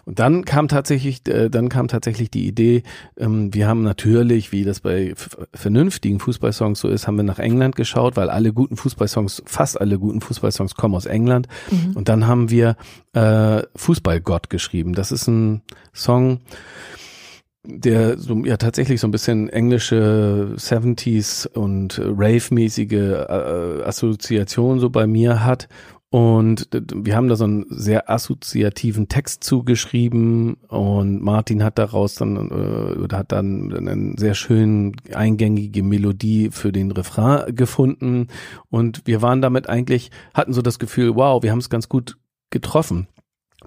[SPEAKER 3] Und dann kam tatsächlich, äh, dann kam tatsächlich die Idee, ähm, wir haben natürlich, wie das bei vernünftigen Fußballsongs so ist, haben wir nach England geschaut, weil alle guten Fußballsongs, fast alle guten Fußballsongs kommen aus England. Mhm. Und dann haben wir äh, Fußballgott geschrieben. Das ist ein Song, der so, ja tatsächlich so ein bisschen englische 70s und Rave-mäßige äh, Assoziation so bei mir hat und wir haben da so einen sehr assoziativen Text zugeschrieben und Martin hat daraus dann äh, hat dann eine sehr schön eingängige Melodie für den Refrain gefunden und wir waren damit eigentlich hatten so das Gefühl, wow, wir haben es ganz gut getroffen.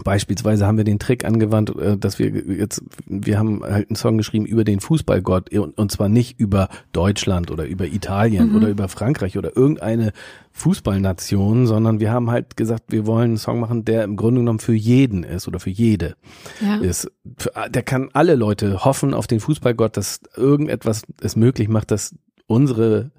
[SPEAKER 3] Beispielsweise haben wir den Trick angewandt, äh, dass wir jetzt, wir haben halt einen Song geschrieben über den Fußballgott und zwar nicht über Deutschland oder über Italien mhm. oder über Frankreich oder irgendeine Fußballnation, sondern wir haben halt gesagt, wir wollen einen Song machen, der im Grunde genommen für jeden ist oder für jede ja. ist. Der kann alle Leute hoffen auf den Fußballgott, dass irgendetwas es möglich macht, dass unsere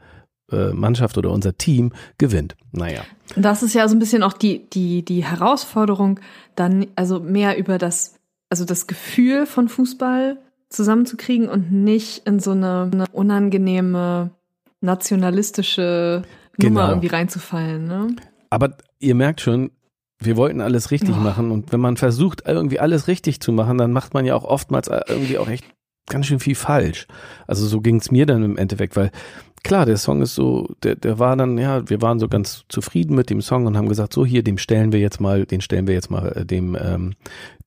[SPEAKER 3] Mannschaft oder unser Team gewinnt. Naja.
[SPEAKER 2] Das ist ja so ein bisschen auch die, die, die Herausforderung, dann also mehr über das, also das Gefühl von Fußball zusammenzukriegen und nicht in so eine, eine unangenehme nationalistische Nummer genau. irgendwie reinzufallen. Ne?
[SPEAKER 3] Aber ihr merkt schon, wir wollten alles richtig oh. machen und wenn man versucht, irgendwie alles richtig zu machen, dann macht man ja auch oftmals irgendwie auch echt ganz schön viel falsch. Also so ging es mir dann im Endeffekt, weil klar, der Song ist so, der, der war dann, ja, wir waren so ganz zufrieden mit dem Song und haben gesagt, so hier, dem stellen wir jetzt mal, den stellen wir jetzt mal äh, dem, ähm,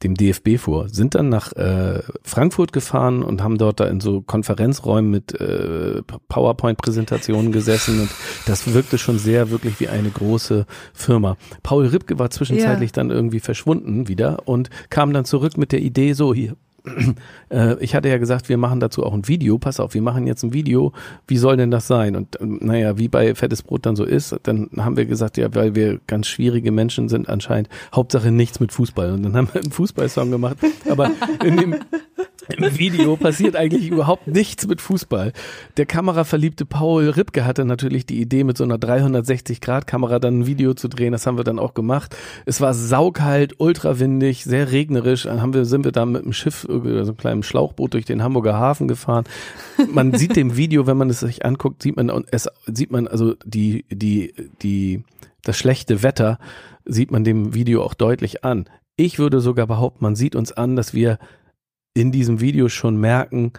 [SPEAKER 3] dem DFB vor. Sind dann nach äh, Frankfurt gefahren und haben dort da in so Konferenzräumen mit äh, PowerPoint-Präsentationen gesessen und das wirkte schon sehr wirklich wie eine große Firma. Paul Ripke war zwischenzeitlich ja. dann irgendwie verschwunden wieder und kam dann zurück mit der Idee, so hier, äh, ich hatte ja gesagt, wir machen dazu auch ein Video. Pass auf, wir machen jetzt ein Video. Wie soll denn das sein? Und ähm, naja, wie bei Fettes Brot dann so ist, dann haben wir gesagt, ja, weil wir ganz schwierige Menschen sind anscheinend, Hauptsache nichts mit Fußball. Und dann haben wir einen Fußballsong gemacht. Aber in dem, Im Video passiert eigentlich überhaupt nichts mit Fußball. Der kameraverliebte Paul Ripke hatte natürlich die Idee, mit so einer 360-Grad-Kamera dann ein Video zu drehen. Das haben wir dann auch gemacht. Es war saukalt, ultrawindig, sehr regnerisch. Dann haben wir, sind wir da mit dem Schiff, so einem kleinen Schlauchboot durch den Hamburger Hafen gefahren. Man sieht dem Video, wenn man es sich anguckt, sieht man, es sieht man also die, die, die, das schlechte Wetter sieht man dem Video auch deutlich an. Ich würde sogar behaupten, man sieht uns an, dass wir in diesem Video schon merken,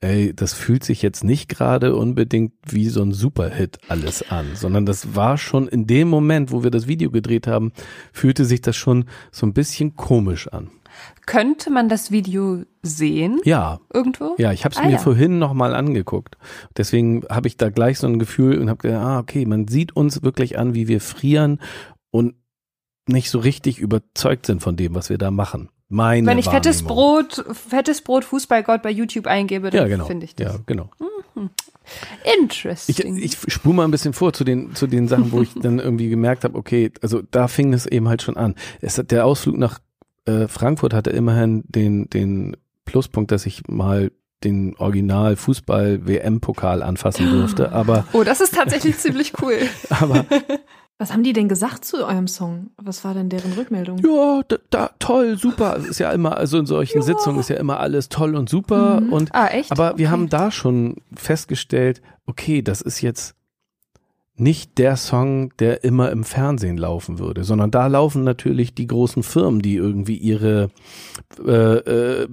[SPEAKER 3] ey, das fühlt sich jetzt nicht gerade unbedingt wie so ein Superhit alles an, sondern das war schon in dem Moment, wo wir das Video gedreht haben, fühlte sich das schon so ein bisschen komisch an.
[SPEAKER 1] Könnte man das Video sehen?
[SPEAKER 3] Ja.
[SPEAKER 1] Irgendwo?
[SPEAKER 3] Ja, ich habe es
[SPEAKER 1] Ah,
[SPEAKER 3] mir
[SPEAKER 1] ja.
[SPEAKER 3] vorhin nochmal angeguckt. Deswegen habe ich da gleich so ein Gefühl und habe gedacht, ah, okay, man sieht uns wirklich an, wie wir frieren und nicht so richtig überzeugt sind von dem, was wir da machen. Meine
[SPEAKER 1] Wenn ich fettes. Brot, fettes Brot Fußballgott bei YouTube eingebe, dann
[SPEAKER 3] ja, genau.
[SPEAKER 1] finde ich das.
[SPEAKER 3] Ja, genau. Ich,
[SPEAKER 1] Interesting.
[SPEAKER 3] ich spule mal ein bisschen vor zu den, zu den Sachen, wo ich dann irgendwie gemerkt habe, okay, also da fing es eben halt schon an. Es hat, der Ausflug nach äh, Frankfurt hatte immerhin den, den Pluspunkt, dass ich mal den Original Fußball WM Pokal anfassen durfte, aber
[SPEAKER 1] oh, das ist tatsächlich ziemlich cool.
[SPEAKER 3] aber
[SPEAKER 2] Was haben die denn gesagt zu eurem Song? Was war denn deren Rückmeldung?
[SPEAKER 3] ja, da, da toll, super, es ist ja immer also in solchen Sitzungen ist ja immer alles toll und super
[SPEAKER 2] Mhm.
[SPEAKER 3] und
[SPEAKER 1] Ah, echt?
[SPEAKER 3] Aber wir
[SPEAKER 1] Okay.
[SPEAKER 3] haben da schon festgestellt, okay, das ist jetzt nicht der Song, der immer im Fernsehen laufen würde, sondern da laufen natürlich die großen Firmen, die irgendwie ihre äh, äh,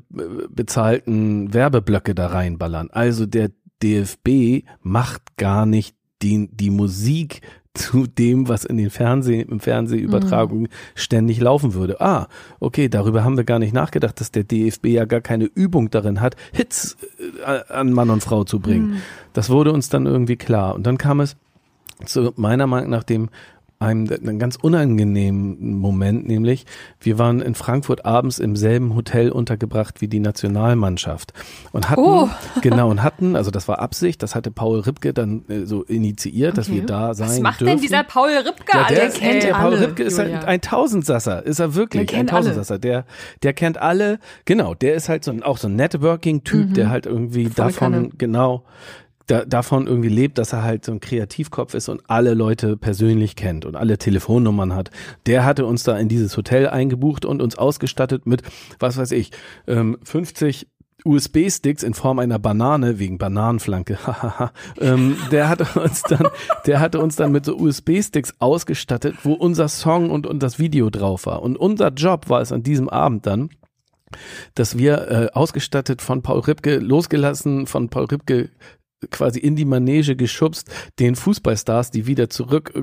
[SPEAKER 3] bezahlten Werbeblöcke da reinballern. Also der DFB macht gar nicht die, die Musik zu dem, was in den Fernseh, im Fernsehübertragungen ständig laufen würde. Ah, okay, darüber haben wir gar nicht nachgedacht, dass der DFB ja gar keine Übung darin hat, Hits äh, an Mann und Frau zu bringen. Das wurde uns dann irgendwie klar. Und dann kam es zu meiner Meinung nach dem einem, einem ganz unangenehmen Moment, nämlich wir waren in Frankfurt abends im selben Hotel untergebracht wie die Nationalmannschaft und hatten
[SPEAKER 1] Oh.
[SPEAKER 3] genau und hatten, also das war Absicht, das hatte Paul Ripke dann äh, so initiiert, dass
[SPEAKER 2] Okay.
[SPEAKER 3] wir da sein
[SPEAKER 1] Was macht
[SPEAKER 3] dürfen.
[SPEAKER 1] denn dieser Paul Ripke
[SPEAKER 3] Ja, der,
[SPEAKER 1] alles?
[SPEAKER 2] kennt
[SPEAKER 3] der? Paul
[SPEAKER 2] alle,
[SPEAKER 3] Ripke ist
[SPEAKER 2] Julia.
[SPEAKER 3] halt ein Tausendsasser, ist er wirklich,
[SPEAKER 2] Der
[SPEAKER 3] ein
[SPEAKER 2] alle.
[SPEAKER 3] Tausendsasser. Der, der kennt alle, genau, der ist halt so ein, auch so ein Networking-Typ, der halt irgendwie
[SPEAKER 2] Mhm. Volle
[SPEAKER 3] davon,
[SPEAKER 2] Kanne.
[SPEAKER 3] genau, da, davon irgendwie lebt, dass er halt so ein Kreativkopf ist und alle Leute persönlich kennt und alle Telefonnummern hat. Der hatte uns da in dieses Hotel eingebucht und uns ausgestattet mit, was weiß ich, ähm, 50 USB-Sticks in Form einer Banane wegen Bananenflanke. ähm, der hatte uns dann, der hatte uns dann mit so USB-Sticks ausgestattet, wo unser Song und, und das Video drauf war. Und unser Job war es an diesem Abend dann, dass wir äh, ausgestattet von Paul Ripke, losgelassen von Paul Ripke quasi in die Manege geschubst, den Fußballstars, die wieder zurück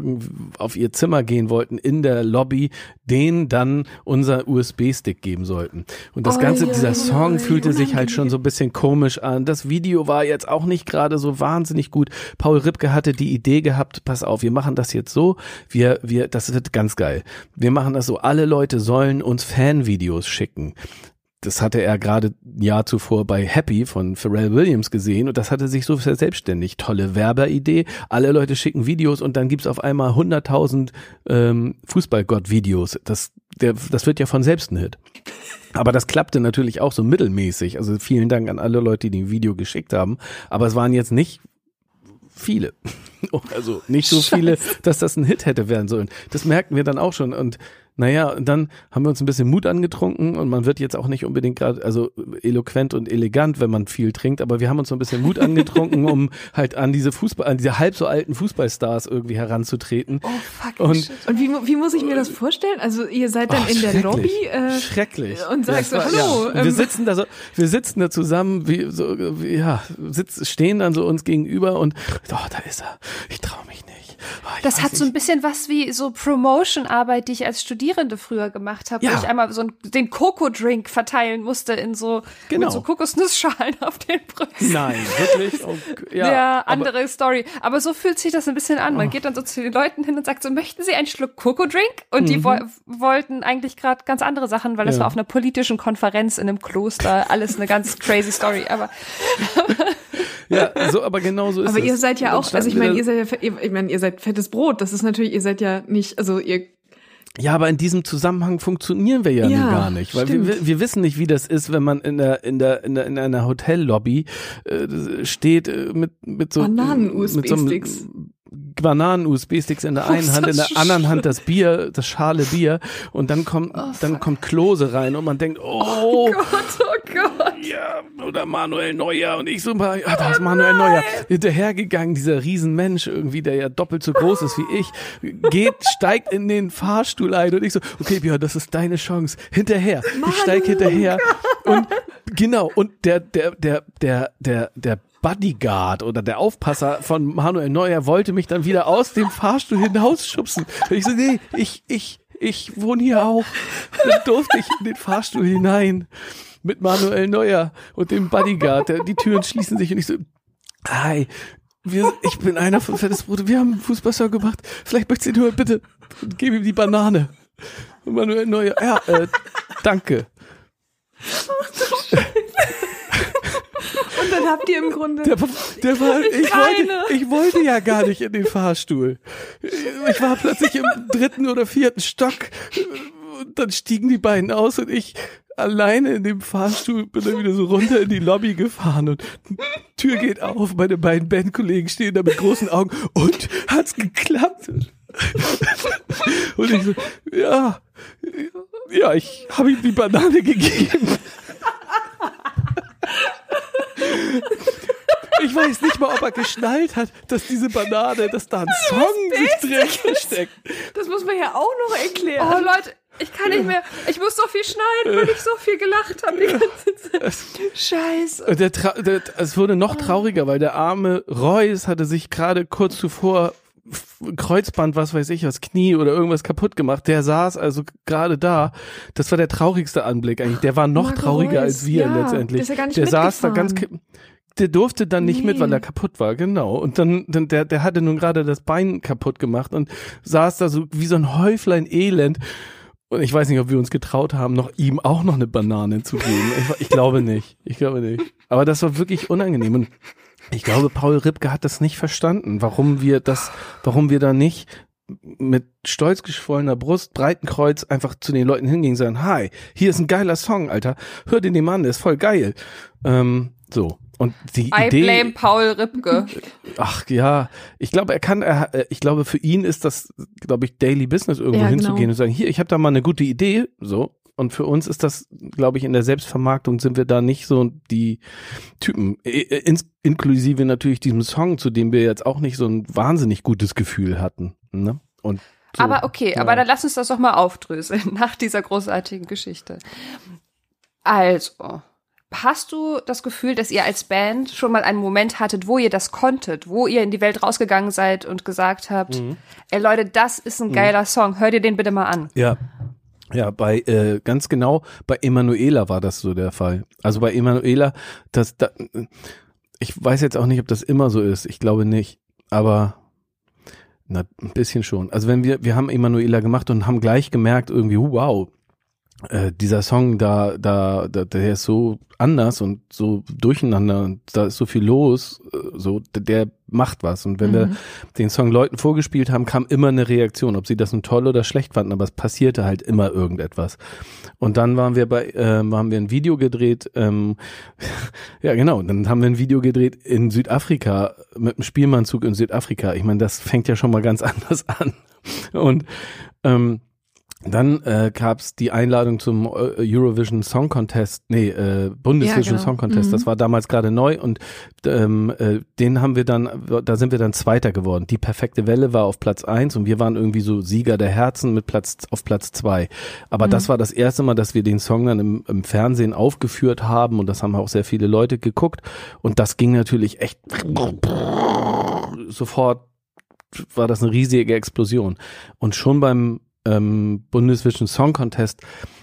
[SPEAKER 3] auf ihr Zimmer gehen wollten, in der Lobby, denen dann unser USB-Stick geben sollten. Und das
[SPEAKER 2] Oi,
[SPEAKER 3] Ganze,
[SPEAKER 2] oi,
[SPEAKER 3] dieser Song
[SPEAKER 2] oi,
[SPEAKER 3] fühlte sich halt schon so ein bisschen komisch an. Das Video war jetzt auch nicht gerade so wahnsinnig gut. Paul Ripke hatte die Idee gehabt, pass auf, wir machen das jetzt so, wir, wir, das wird ganz geil. Wir machen das so, alle Leute sollen uns Fanvideos schicken das hatte er gerade ein Jahr zuvor bei Happy von Pharrell Williams gesehen und das hatte sich so verselbstständigt. Tolle Werbeidee. Alle Leute schicken Videos und dann gibt's auf einmal 100.000 ähm, Fußballgott-Videos. Das, der, das wird ja von selbst ein Hit. Aber das klappte natürlich auch so mittelmäßig. Also vielen Dank an alle Leute, die ein Video geschickt haben. Aber es waren jetzt nicht viele. Also nicht so viele, dass das ein Hit hätte werden sollen. Das merkten wir dann auch schon. Und naja, dann haben wir uns ein bisschen Mut angetrunken und man wird jetzt auch nicht unbedingt gerade, also eloquent und elegant, wenn man viel trinkt, aber wir haben uns so ein bisschen Mut angetrunken, um halt an diese Fußball, an diese halb so alten Fußballstars irgendwie heranzutreten.
[SPEAKER 1] Oh, fuck.
[SPEAKER 3] Und-.
[SPEAKER 2] Und wie, wie muss ich mir das vorstellen? Also ihr seid dann
[SPEAKER 3] Ach,
[SPEAKER 2] in der. Lobby äh,
[SPEAKER 3] Schrecklich.
[SPEAKER 2] und sagst so,
[SPEAKER 3] Das war-
[SPEAKER 2] hallo,
[SPEAKER 3] Ja. Wir
[SPEAKER 2] ähm,
[SPEAKER 3] sitzen da so, wir sitzen da zusammen, wie, so, wie, ja, sitz, stehen dann so uns gegenüber und, oh, da ist er. Ich traue mich nicht. Oh, ich
[SPEAKER 1] Das hat so ein bisschen was wie so Promotion-Arbeit, die ich als Studierende früher gemacht habe,
[SPEAKER 3] Ja.
[SPEAKER 1] wo ich einmal so einen, den Coco-Drink verteilen musste in so,
[SPEAKER 3] Genau.
[SPEAKER 1] mit so Kokosnussschalen auf den Brüsten.
[SPEAKER 3] Nein, wirklich? Oh, ja,
[SPEAKER 1] Ja,
[SPEAKER 3] aber- Oh.
[SPEAKER 1] andere Story. Aber so fühlt sich das ein bisschen an. Man geht dann so zu den Leuten hin und sagt so, möchten Sie einen Schluck Coco-Drink? Und die wo wollten eigentlich gerade ganz andere Sachen, weil das
[SPEAKER 3] Mhm. Ja.
[SPEAKER 1] war auf einer politischen Konferenz in einem Kloster. Alles eine ganz crazy Story. Aber
[SPEAKER 3] Ja, so, aber genau so ist
[SPEAKER 2] Aber
[SPEAKER 3] es.
[SPEAKER 2] ihr seid ja auch, also ich meine, ihr seid ja, ich meine, ihr seid fettes Brot. Das ist natürlich, ihr seid ja nicht, also ihr
[SPEAKER 3] Ja, aber in diesem Zusammenhang funktionieren wir ja,
[SPEAKER 2] Ja,
[SPEAKER 3] gar nicht, weil wir,
[SPEAKER 2] stimmt.
[SPEAKER 3] wir wissen nicht, wie das ist, wenn man in der in der in, der, in einer Hotellobby äh, steht äh, mit mit so
[SPEAKER 2] Bananen-USB-Sticks.
[SPEAKER 3] Bananen-USB-Sticks in der
[SPEAKER 2] Oh,
[SPEAKER 3] einen Hand, in der anderen Hand das Bier, das schale Bier und dann kommt
[SPEAKER 1] Oh,
[SPEAKER 3] dann kommt Klose rein und man denkt, oh,
[SPEAKER 1] Gott, oh Gott.
[SPEAKER 3] Ja, oder Manuel Neuer und ich so mal, ah, da ist Manuel Neuer. Hinterhergegangen, dieser Riesenmensch irgendwie, der ja doppelt so groß ist wie ich, geht, steigt in den Fahrstuhl ein und ich so, okay Björn, das ist deine Chance, hinterher, ich steig hinterher. und genau und der der der der der der Bodyguard oder der Aufpasser von Manuel Neuer wollte mich dann wieder aus dem Fahrstuhl hinausschubsen. Und ich so, nee, ich, ich, ich wohne hier auch. Dann durfte ich in den Fahrstuhl hinein mit Manuel Neuer und dem Bodyguard. Der, die Türen schließen sich und ich so, hi, wir, ich bin einer von Fettes Brot. Wir haben einen Fußballsong gemacht. Vielleicht möchtest du nur bitte und gib ihm die Banane. Und Manuel Neuer, ja, äh, danke.
[SPEAKER 2] Und dann habt ihr im Grunde.
[SPEAKER 3] Der, der war, ich wollte, ich wollte ja gar nicht in den Fahrstuhl. Ich war plötzlich im dritten oder vierten Stock. Und dann stiegen die beiden aus und ich alleine in dem Fahrstuhl bin dann wieder so runter in die Lobby gefahren und die Tür geht auf, meine beiden Bandkollegen stehen da mit großen Augen und hat's geklappt? Und ich so, ja, ja, ich habe ihm die Banane gegeben. Ich weiß nicht mal, ob er geschnallt hat, dass diese Banane, dass da ein Song sich drin versteckt.
[SPEAKER 2] Das muss man ja auch noch erklären.
[SPEAKER 1] Oh Leute, ich kann nicht mehr. Ich muss so viel schneiden, weil ich so viel gelacht habe die ganze Zeit. Scheiße.
[SPEAKER 3] Der, der, es wurde noch trauriger, weil der arme Reus hatte sich gerade kurz zuvor Kreuzband, was weiß ich, was Knie oder irgendwas kaputt gemacht. Der saß also gerade da. Das war der traurigste Anblick eigentlich. Der war noch
[SPEAKER 2] Marco
[SPEAKER 3] trauriger
[SPEAKER 2] Reus,
[SPEAKER 3] als wir
[SPEAKER 2] ja,
[SPEAKER 3] letztendlich.
[SPEAKER 2] ja
[SPEAKER 3] der saß da ganz der durfte dann nicht mit,
[SPEAKER 2] Nee.
[SPEAKER 3] weil er kaputt war, genau. Und dann, dann der, der hatte nun gerade das Bein kaputt gemacht und saß da so wie so ein Häuflein Elend. Und ich weiß nicht, ob wir uns getraut haben, noch ihm auch noch eine Banane zu geben. Ich, ich glaube nicht. Ich glaube nicht. Aber das war wirklich unangenehm. Und ich glaube, Paul Ripke hat das nicht verstanden, warum wir das, warum wir da nicht mit stolz geschwollener Brust, breiten Kreuz einfach zu den Leuten hingingen und sagen, hi, hier ist ein geiler Song, Alter. Hör den dem an, der ist voll geil. Ähm, so. Und die
[SPEAKER 1] I
[SPEAKER 3] Idee.
[SPEAKER 1] blame Paul Ripke.
[SPEAKER 3] Ach ja, ich glaube, er kann, er, ich glaube, für ihn ist das, glaube ich, Daily Business irgendwo
[SPEAKER 2] Ja,
[SPEAKER 3] hinzugehen
[SPEAKER 2] genau.
[SPEAKER 3] und sagen, hier, ich habe da mal eine gute Idee, so. Und für uns ist das, glaube ich, in der Selbstvermarktung sind wir da nicht so die Typen, äh, ins, inklusive natürlich diesem Song, zu dem wir jetzt auch nicht so ein wahnsinnig gutes Gefühl hatten. Ne? Und so,
[SPEAKER 1] aber okay,
[SPEAKER 3] ja.
[SPEAKER 1] aber dann lass uns das doch mal aufdröseln nach dieser großartigen Geschichte. Also, hast du das Gefühl, dass ihr als Band schon mal einen Moment hattet, wo ihr das konntet, wo ihr in die Welt rausgegangen seid und gesagt habt,
[SPEAKER 3] Mhm.
[SPEAKER 1] ey Leute, das ist ein geiler Song, hör dir den bitte mal an.
[SPEAKER 3] Ja. Ja, bei äh, ganz genau bei Emanuela war das so der Fall. Also bei Emanuela, das da, ich weiß jetzt auch nicht, ob das immer so ist. Ich glaube nicht, aber na, ein bisschen schon. Also wenn wir wir haben Emanuela gemacht und haben gleich gemerkt irgendwie, wow, äh, dieser Song da da, da der ist so anders und so durcheinander und da ist so viel los, äh, so der, macht was und wenn wir den Song Leuten vorgespielt haben, kam immer eine Reaktion, ob sie das nun toll oder schlecht fanden, aber es passierte halt immer irgendetwas. Und dann waren wir bei, äh, haben wir ein Video gedreht, ähm, ja genau, dann haben wir ein Video gedreht in Südafrika, mit einem Spielmannzug in Südafrika. Ich meine, das fängt ja schon mal ganz anders an. Und ähm, dann äh, gab es die Einladung zum äh, Eurovision Song Contest, nee, äh, Bundesvision
[SPEAKER 2] genau.
[SPEAKER 3] Song Contest.
[SPEAKER 2] Mhm.
[SPEAKER 3] Das war damals gerade neu und ähm, äh, den haben wir dann, da sind wir dann Zweiter geworden. Die perfekte Welle war auf Platz eins und wir waren irgendwie so Sieger der Herzen mit Platz auf Platz zwei. Aber das war das erste Mal, dass wir den Song dann im, im Fernsehen aufgeführt haben und das haben auch sehr viele Leute geguckt und das ging natürlich echt sofort war das eine riesige Explosion. Und schon beim ähm, Bundesvision Song Contest,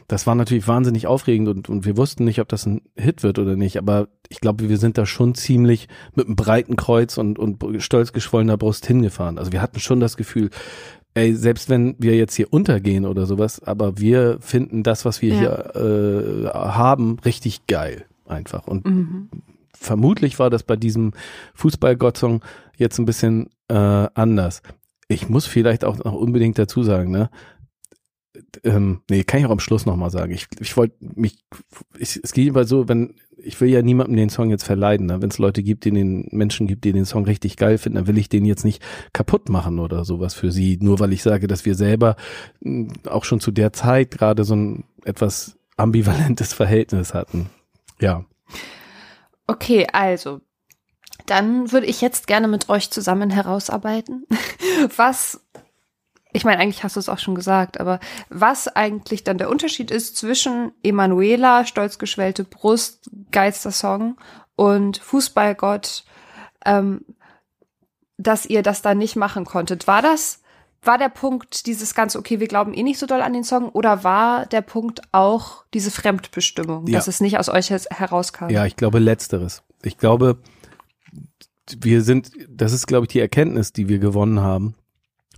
[SPEAKER 3] das war natürlich wahnsinnig aufregend und, und wir wussten nicht, ob das ein Hit wird oder nicht, aber ich glaube, wir sind da schon ziemlich mit einem breiten Kreuz und, und stolz geschwollener Brust hingefahren. Also wir hatten schon das Gefühl, ey, selbst wenn wir jetzt hier untergehen oder sowas, aber wir finden das, was wir
[SPEAKER 2] Ja.
[SPEAKER 3] hier äh, haben, richtig geil einfach. Und vermutlich war das bei diesem Fußball-Gott-Song jetzt ein bisschen äh, anders. Ich muss vielleicht auch noch unbedingt dazu sagen, ne? ähm, nee, kann ich auch am Schluss nochmal sagen. Ich, ich wollte mich, ich, es geht immer so, wenn, ich will ja niemandem den Song jetzt verleiden. Ne? Wenn es Leute gibt, die den Menschen gibt, die den Song richtig geil finden, dann will ich den jetzt nicht kaputt machen oder sowas für sie. Nur weil ich sage, dass wir selber mh, auch schon zu der Zeit gerade so ein etwas ambivalentes Verhältnis hatten. Ja.
[SPEAKER 1] Okay, also dann würde ich jetzt gerne mit euch zusammen herausarbeiten, was, ich meine, eigentlich hast du es auch schon gesagt, aber was eigentlich dann der Unterschied ist zwischen Emanuela, stolz geschwellte Brust, geilster Song und Fußballgott, ähm, dass ihr das dann nicht machen konntet. War das, war der Punkt dieses ganze, okay, wir glauben eh nicht so doll an den Song, oder war der Punkt auch diese Fremdbestimmung,
[SPEAKER 3] Ja.
[SPEAKER 1] dass es nicht aus euch herauskam?
[SPEAKER 3] Ja, ich glaube letzteres. Ich glaube, wir sind, das ist, glaube ich, die Erkenntnis, die wir gewonnen haben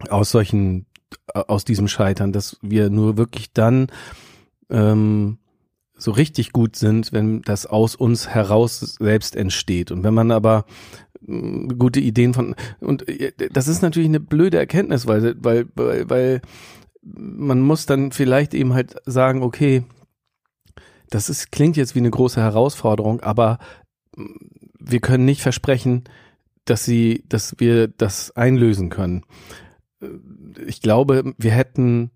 [SPEAKER 3] aus solchen, aus diesem Scheitern, dass wir nur wirklich dann ähm, so richtig gut sind, wenn das aus uns heraus selbst entsteht. Und wenn man aber mh, gute Ideen von und äh, das ist natürlich eine blöde Erkenntnis, weil weil weil, man muss dann vielleicht eben halt sagen, okay, das ist klingt jetzt wie eine große Herausforderung, aber mh, wir können nicht versprechen, dass sie, dass wir das einlösen können. Äh, Ich glaube, wir hätten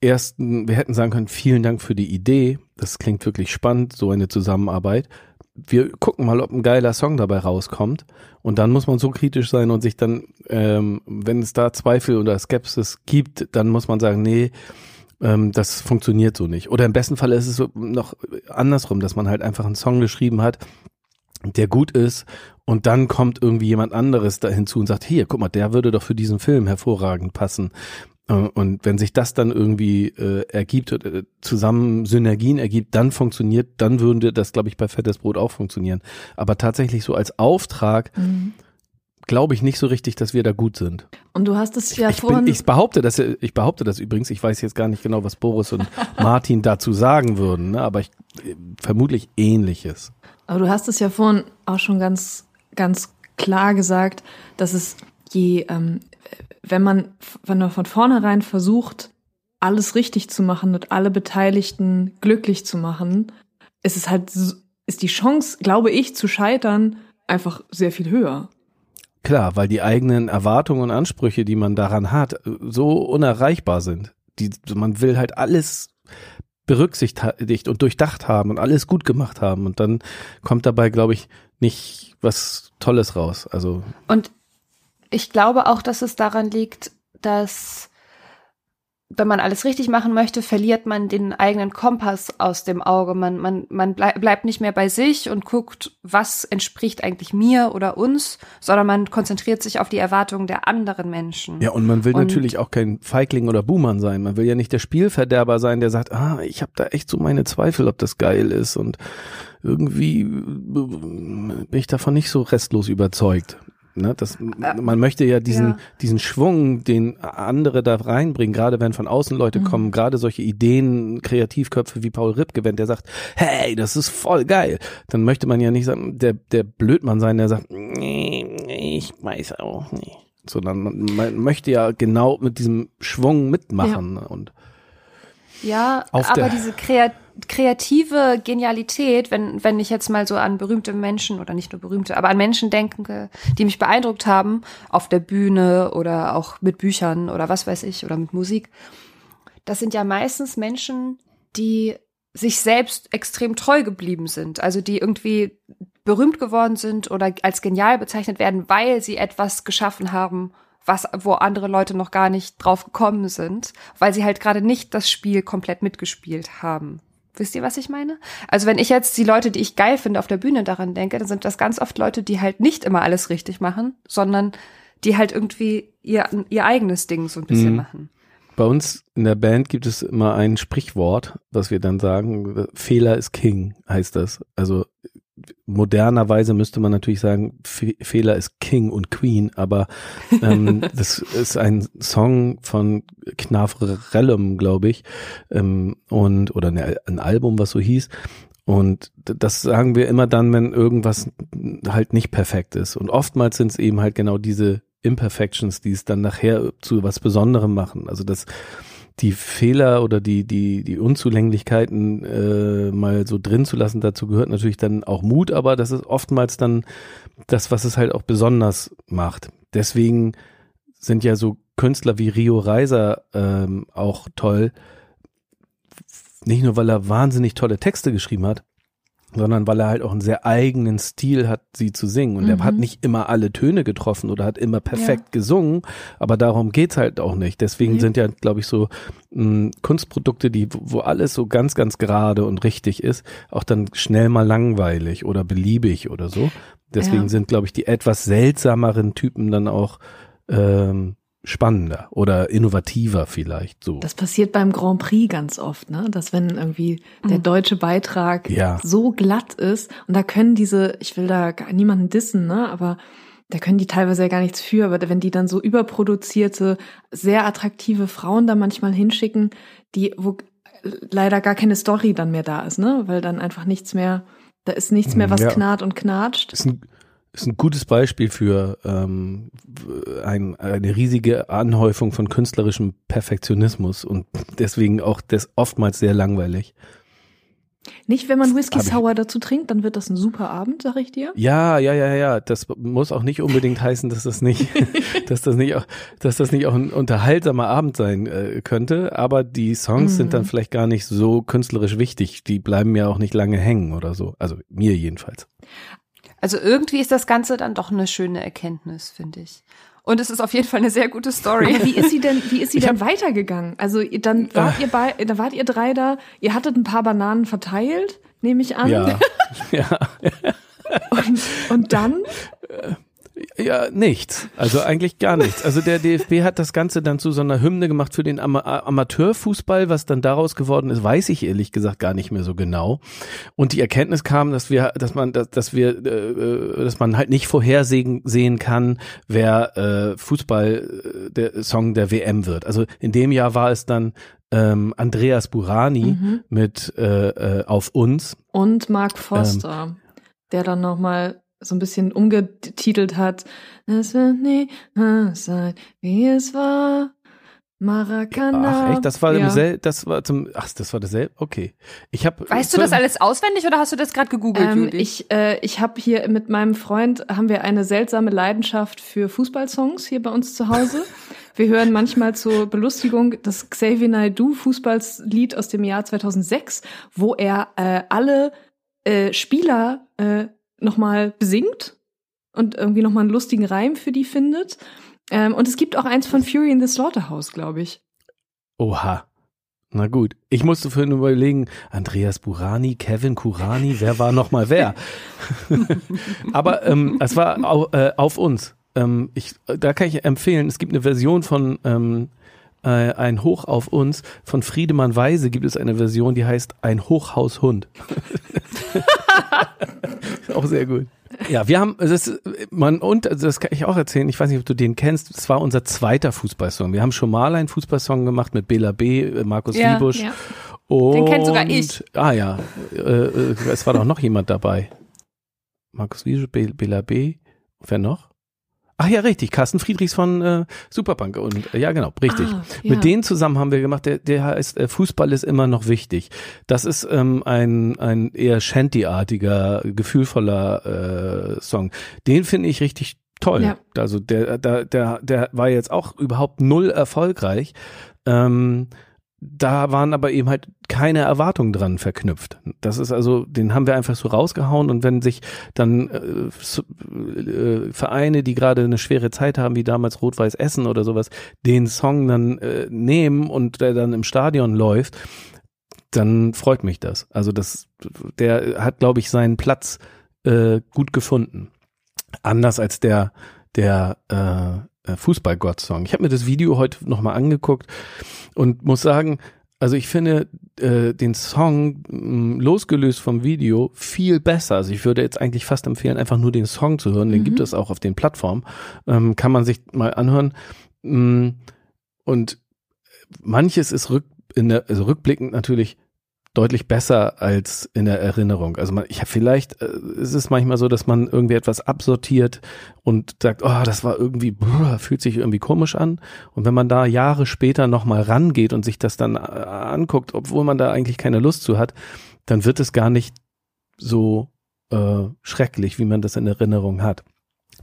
[SPEAKER 3] ersten, wir hätten sagen können, vielen Dank für die Idee. Das klingt wirklich spannend, so eine Zusammenarbeit. Wir gucken mal, ob ein geiler Song dabei rauskommt. Und dann muss man so kritisch sein und sich dann, ähm, wenn es da Zweifel oder Skepsis gibt, dann muss man sagen, nee, ähm, das funktioniert so nicht. Oder im besten Fall ist es so noch andersrum, dass man halt einfach einen Song geschrieben hat, der gut ist und dann kommt irgendwie jemand anderes da hinzu und sagt, hier, guck mal, der würde doch für diesen Film hervorragend passen. Äh, Und wenn sich das dann irgendwie äh, ergibt, äh, zusammen Synergien ergibt, dann funktioniert, dann würde das, glaube ich, bei Fettes Brot auch funktionieren. Aber tatsächlich so als Auftrag
[SPEAKER 2] Mhm.
[SPEAKER 3] glaube ich nicht so richtig, dass wir da gut sind.
[SPEAKER 2] Und du hast es ja
[SPEAKER 3] ich,
[SPEAKER 2] vorhin.
[SPEAKER 3] bin, ich behaupte das, ich behaupte das übrigens. Ich weiß jetzt gar nicht genau, was Boris und Martin dazu sagen würden, ne? aber ich äh, vermutlich Ähnliches.
[SPEAKER 2] Aber du hast es ja vorhin auch schon ganz, ganz klar gesagt, dass es je, ähm, wenn man, wenn man von vornherein versucht, alles richtig zu machen und alle Beteiligten glücklich zu machen, ist es halt, ist die Chance, glaube ich, zu scheitern einfach sehr viel höher.
[SPEAKER 3] Klar, weil die eigenen Erwartungen und Ansprüche, die man daran hat, so unerreichbar sind. Die, man will halt alles berücksichtigt und durchdacht haben und alles gut gemacht haben. Und dann kommt dabei, glaube ich, nicht was Tolles raus. Also,
[SPEAKER 1] Und ich glaube auch, dass es daran liegt, dass wenn man alles richtig machen möchte, verliert man den eigenen Kompass aus dem Auge. Man, man, man blei bleibt nicht mehr bei sich und guckt, was entspricht eigentlich mir oder uns, sondern man konzentriert sich auf die Erwartungen der anderen Menschen.
[SPEAKER 3] ja, und man will
[SPEAKER 1] Und-
[SPEAKER 3] natürlich auch kein Feigling oder Buhmann sein. Man will ja nicht der Spielverderber sein, der sagt, ah, ich habe da echt so meine Zweifel, ob das geil ist. Und irgendwie äh, bin ich davon nicht so restlos überzeugt. Ne, das, man möchte ja diesen,
[SPEAKER 1] ja.
[SPEAKER 3] diesen Schwung, den andere da reinbringen, gerade wenn von außen Leute
[SPEAKER 1] Mhm.
[SPEAKER 3] kommen, gerade solche Ideen, Kreativköpfe wie Paul Ripke, wenn der sagt, hey, das ist voll geil, dann möchte man ja nicht sagen, der, der Blödmann sein, der sagt, nee, ich weiß auch nicht. Sondern man, man möchte ja genau mit diesem Schwung mitmachen. Und
[SPEAKER 1] Ja,
[SPEAKER 3] Auf
[SPEAKER 1] aber diese Kreat kreative Genialität, wenn, wenn ich jetzt mal so an berühmte Menschen oder nicht nur berühmte, aber an Menschen denke, die mich beeindruckt haben, auf der Bühne oder auch mit Büchern oder was weiß ich oder mit Musik, das sind ja meistens Menschen, die sich selbst extrem treu geblieben sind, also die irgendwie berühmt geworden sind oder als genial bezeichnet werden, weil sie etwas geschaffen haben, was, wo andere Leute noch gar nicht drauf gekommen sind, weil sie halt gerade nicht das Spiel komplett mitgespielt haben. Wisst ihr, was ich meine? Also wenn ich jetzt die Leute, die ich geil finde, auf der Bühne daran denke, dann sind das ganz oft Leute, die halt nicht immer alles richtig machen, sondern die halt irgendwie ihr, ihr eigenes Ding so ein bisschen
[SPEAKER 3] Mhm.
[SPEAKER 1] machen.
[SPEAKER 3] bei uns in der Band gibt es immer ein Sprichwort, was wir dann sagen, Fehler ist King, heißt das. Also modernerweise müsste man natürlich sagen, Fe Fehler ist King und Queen, aber ähm, das ist ein Song von Knafrellum, glaube ich, ähm, und oder eine, ein Album, was so hieß. Und das sagen wir immer dann, wenn irgendwas halt nicht perfekt ist. Und oftmals sind es eben halt genau diese Imperfections, die es dann nachher zu was Besonderem machen. Also das, die Fehler oder die, die, die Unzulänglichkeiten äh, mal so drin zu lassen, dazu gehört natürlich dann auch Mut, aber das ist oftmals dann das, was es halt auch besonders macht. Deswegen sind ja so Künstler wie Rio Reiser ähm, auch toll. Nicht nur, weil er wahnsinnig tolle Texte geschrieben hat, sondern weil er halt auch einen sehr eigenen Stil hat, sie zu singen. Und mhm. er hat nicht immer alle Töne getroffen oder hat immer perfekt ja. gesungen, aber darum geht's halt auch nicht. Deswegen mhm. sind ja, glaube ich, so mh, hm, Kunstprodukte, die, wo alles so ganz, ganz gerade und richtig ist, auch dann schnell mal langweilig oder beliebig oder so. Deswegen ja. sind, glaube ich, die etwas seltsameren Typen dann auch ähm, spannender oder innovativer vielleicht so.
[SPEAKER 2] Das passiert beim Grand Prix ganz oft, ne? Dass wenn irgendwie der mhm. deutsche Beitrag ja. so glatt ist und da können diese, ich will da gar niemanden dissen, ne? Aber da können die teilweise ja gar nichts für, aber wenn die dann so überproduzierte, sehr attraktive Frauen da manchmal hinschicken, die, wo leider gar keine Story dann mehr da ist, ne? Weil dann einfach nichts mehr, da ist nichts mehr, was ja. knarrt und knatscht.
[SPEAKER 3] Ist ein, ist ein gutes Beispiel für ähm, ein, eine riesige Anhäufung von künstlerischem Perfektionismus und deswegen auch das oftmals sehr langweilig.
[SPEAKER 2] Nicht, wenn man Whisky Sour dazu trinkt, dann wird das ein super Abend, sag ich dir.
[SPEAKER 3] Ja, ja, ja, ja. Das muss auch nicht unbedingt heißen, dass das nicht, dass das nicht auch, dass das nicht auch ein unterhaltsamer Abend sein äh, könnte. Aber die Songs mm. sind dann mhm. vielleicht gar nicht so künstlerisch wichtig. Die bleiben ja auch nicht lange hängen oder so. Also mir jedenfalls.
[SPEAKER 1] Also irgendwie ist das Ganze dann doch eine schöne Erkenntnis, finde ich. Und es ist auf jeden Fall eine sehr gute Story.
[SPEAKER 2] wie ist sie denn, wie ist sie denn weitergegangen? Also dann wart ihr bei, da wart ihr drei da, ihr hattet ein paar Bananen verteilt, nehme ich an.
[SPEAKER 3] Ja. ja.
[SPEAKER 2] und, und dann?
[SPEAKER 3] Ja, nichts. Also eigentlich gar nichts. Also der DFB hat das Ganze dann zu so einer Hymne gemacht für den Ama Amateurfußball. Was dann daraus geworden ist, weiß ich ehrlich gesagt gar nicht mehr so genau. Und die Erkenntnis kam, dass wir, dass man, dass, dass wir, äh, äh dass man halt nicht vorhersehen sehen kann, wer äh, Fußball äh, der Song der WM wird. Also in dem Jahr war es dann ähm, Andreas Burani mhm. mit äh, äh, auf uns
[SPEAKER 2] und Mark Foster, ähm, der dann nochmal so ein bisschen umgetitelt hat. Es wird nie sein, wie es war. Maracana.
[SPEAKER 3] Ach echt, das war ja. im sel das war zum ach, das war dasselbe. Okay. Ich habe
[SPEAKER 1] Weißt du das alles auswendig oder hast du das gerade gegoogelt, ähm,
[SPEAKER 2] Ich äh, ich habe hier mit meinem Freund haben wir eine seltsame Leidenschaft für Fußballsongs hier bei uns zu Hause. Wir hören manchmal zur Belustigung das Xavier Naidoo Fußballslied aus dem Jahr 2006, wo er äh, alle äh, Spieler äh, nochmal besingt und irgendwie nochmal einen lustigen Reim für die findet. Ähm, und es gibt auch eins von Fury in the Slaughterhouse, glaube ich.
[SPEAKER 3] Oha. Na gut. Ich musste vorhin überlegen, Andreas Burani, Kevin Kurani, wer war nochmal wer? Aber ähm, es war auf, äh, auf uns. Ähm, ich, da kann ich empfehlen, es gibt eine Version von ähm, äh, Ein Hoch auf uns. Von Friedemann Weise gibt es eine Version, die heißt Ein Hochhaushund. auch sehr gut. Ja, wir haben, das, man, und also das kann ich auch erzählen, ich weiß nicht, ob du den kennst, das war unser zweiter Fußballsong. Wir haben schon mal einen Fußballsong gemacht mit Bela B., äh, Markus ja, Wiebusch. Ja. Und, den kennt sogar ich. Ah ja, äh, äh, es war doch noch jemand dabei. Markus Wiebusch, Bela B., wer noch? Ach ja, richtig, Carsten Friedrichs von äh, Superpunk und äh, ja genau, richtig. Ah, ja. Mit denen zusammen haben wir gemacht, der, der heißt äh, Fußball ist immer noch wichtig. Das ist ähm, ein ein eher Shanty-artiger, gefühlvoller äh, Song. Den finde ich richtig toll. Ja. Also der der der der war jetzt auch überhaupt null erfolgreich. Ähm, da waren aber eben halt keine Erwartungen dran verknüpft. Das ist also, den haben wir einfach so rausgehauen und wenn sich dann äh, äh, Vereine, die gerade eine schwere Zeit haben, wie damals Rot-Weiß Essen oder sowas, den Song dann äh, nehmen und der dann im Stadion läuft, dann freut mich das. Also das, der hat, glaube ich, seinen Platz äh, gut gefunden. Anders als der, der äh, Fußball-Gott-Song. Ich habe mir das Video heute nochmal angeguckt und muss sagen, also ich finde äh, den Song mh, mm, losgelöst vom Video viel besser. Also ich würde jetzt eigentlich fast empfehlen, einfach nur den Song zu hören. Den mhm. gibt es auch auf den Plattformen. Ähm, kann man sich mal anhören. Mm, und manches ist rück in der, also rückblickend natürlich deutlich besser als in der Erinnerung. Also man, ich habe vielleicht, äh, ist es manchmal so, dass man irgendwie etwas absortiert und sagt, oh, das war irgendwie, brr, fühlt sich irgendwie komisch an. Und wenn man da Jahre später nochmal rangeht und sich das dann äh, anguckt, obwohl man da eigentlich keine Lust zu hat, dann wird es gar nicht so äh, schrecklich, wie man das in Erinnerung hat.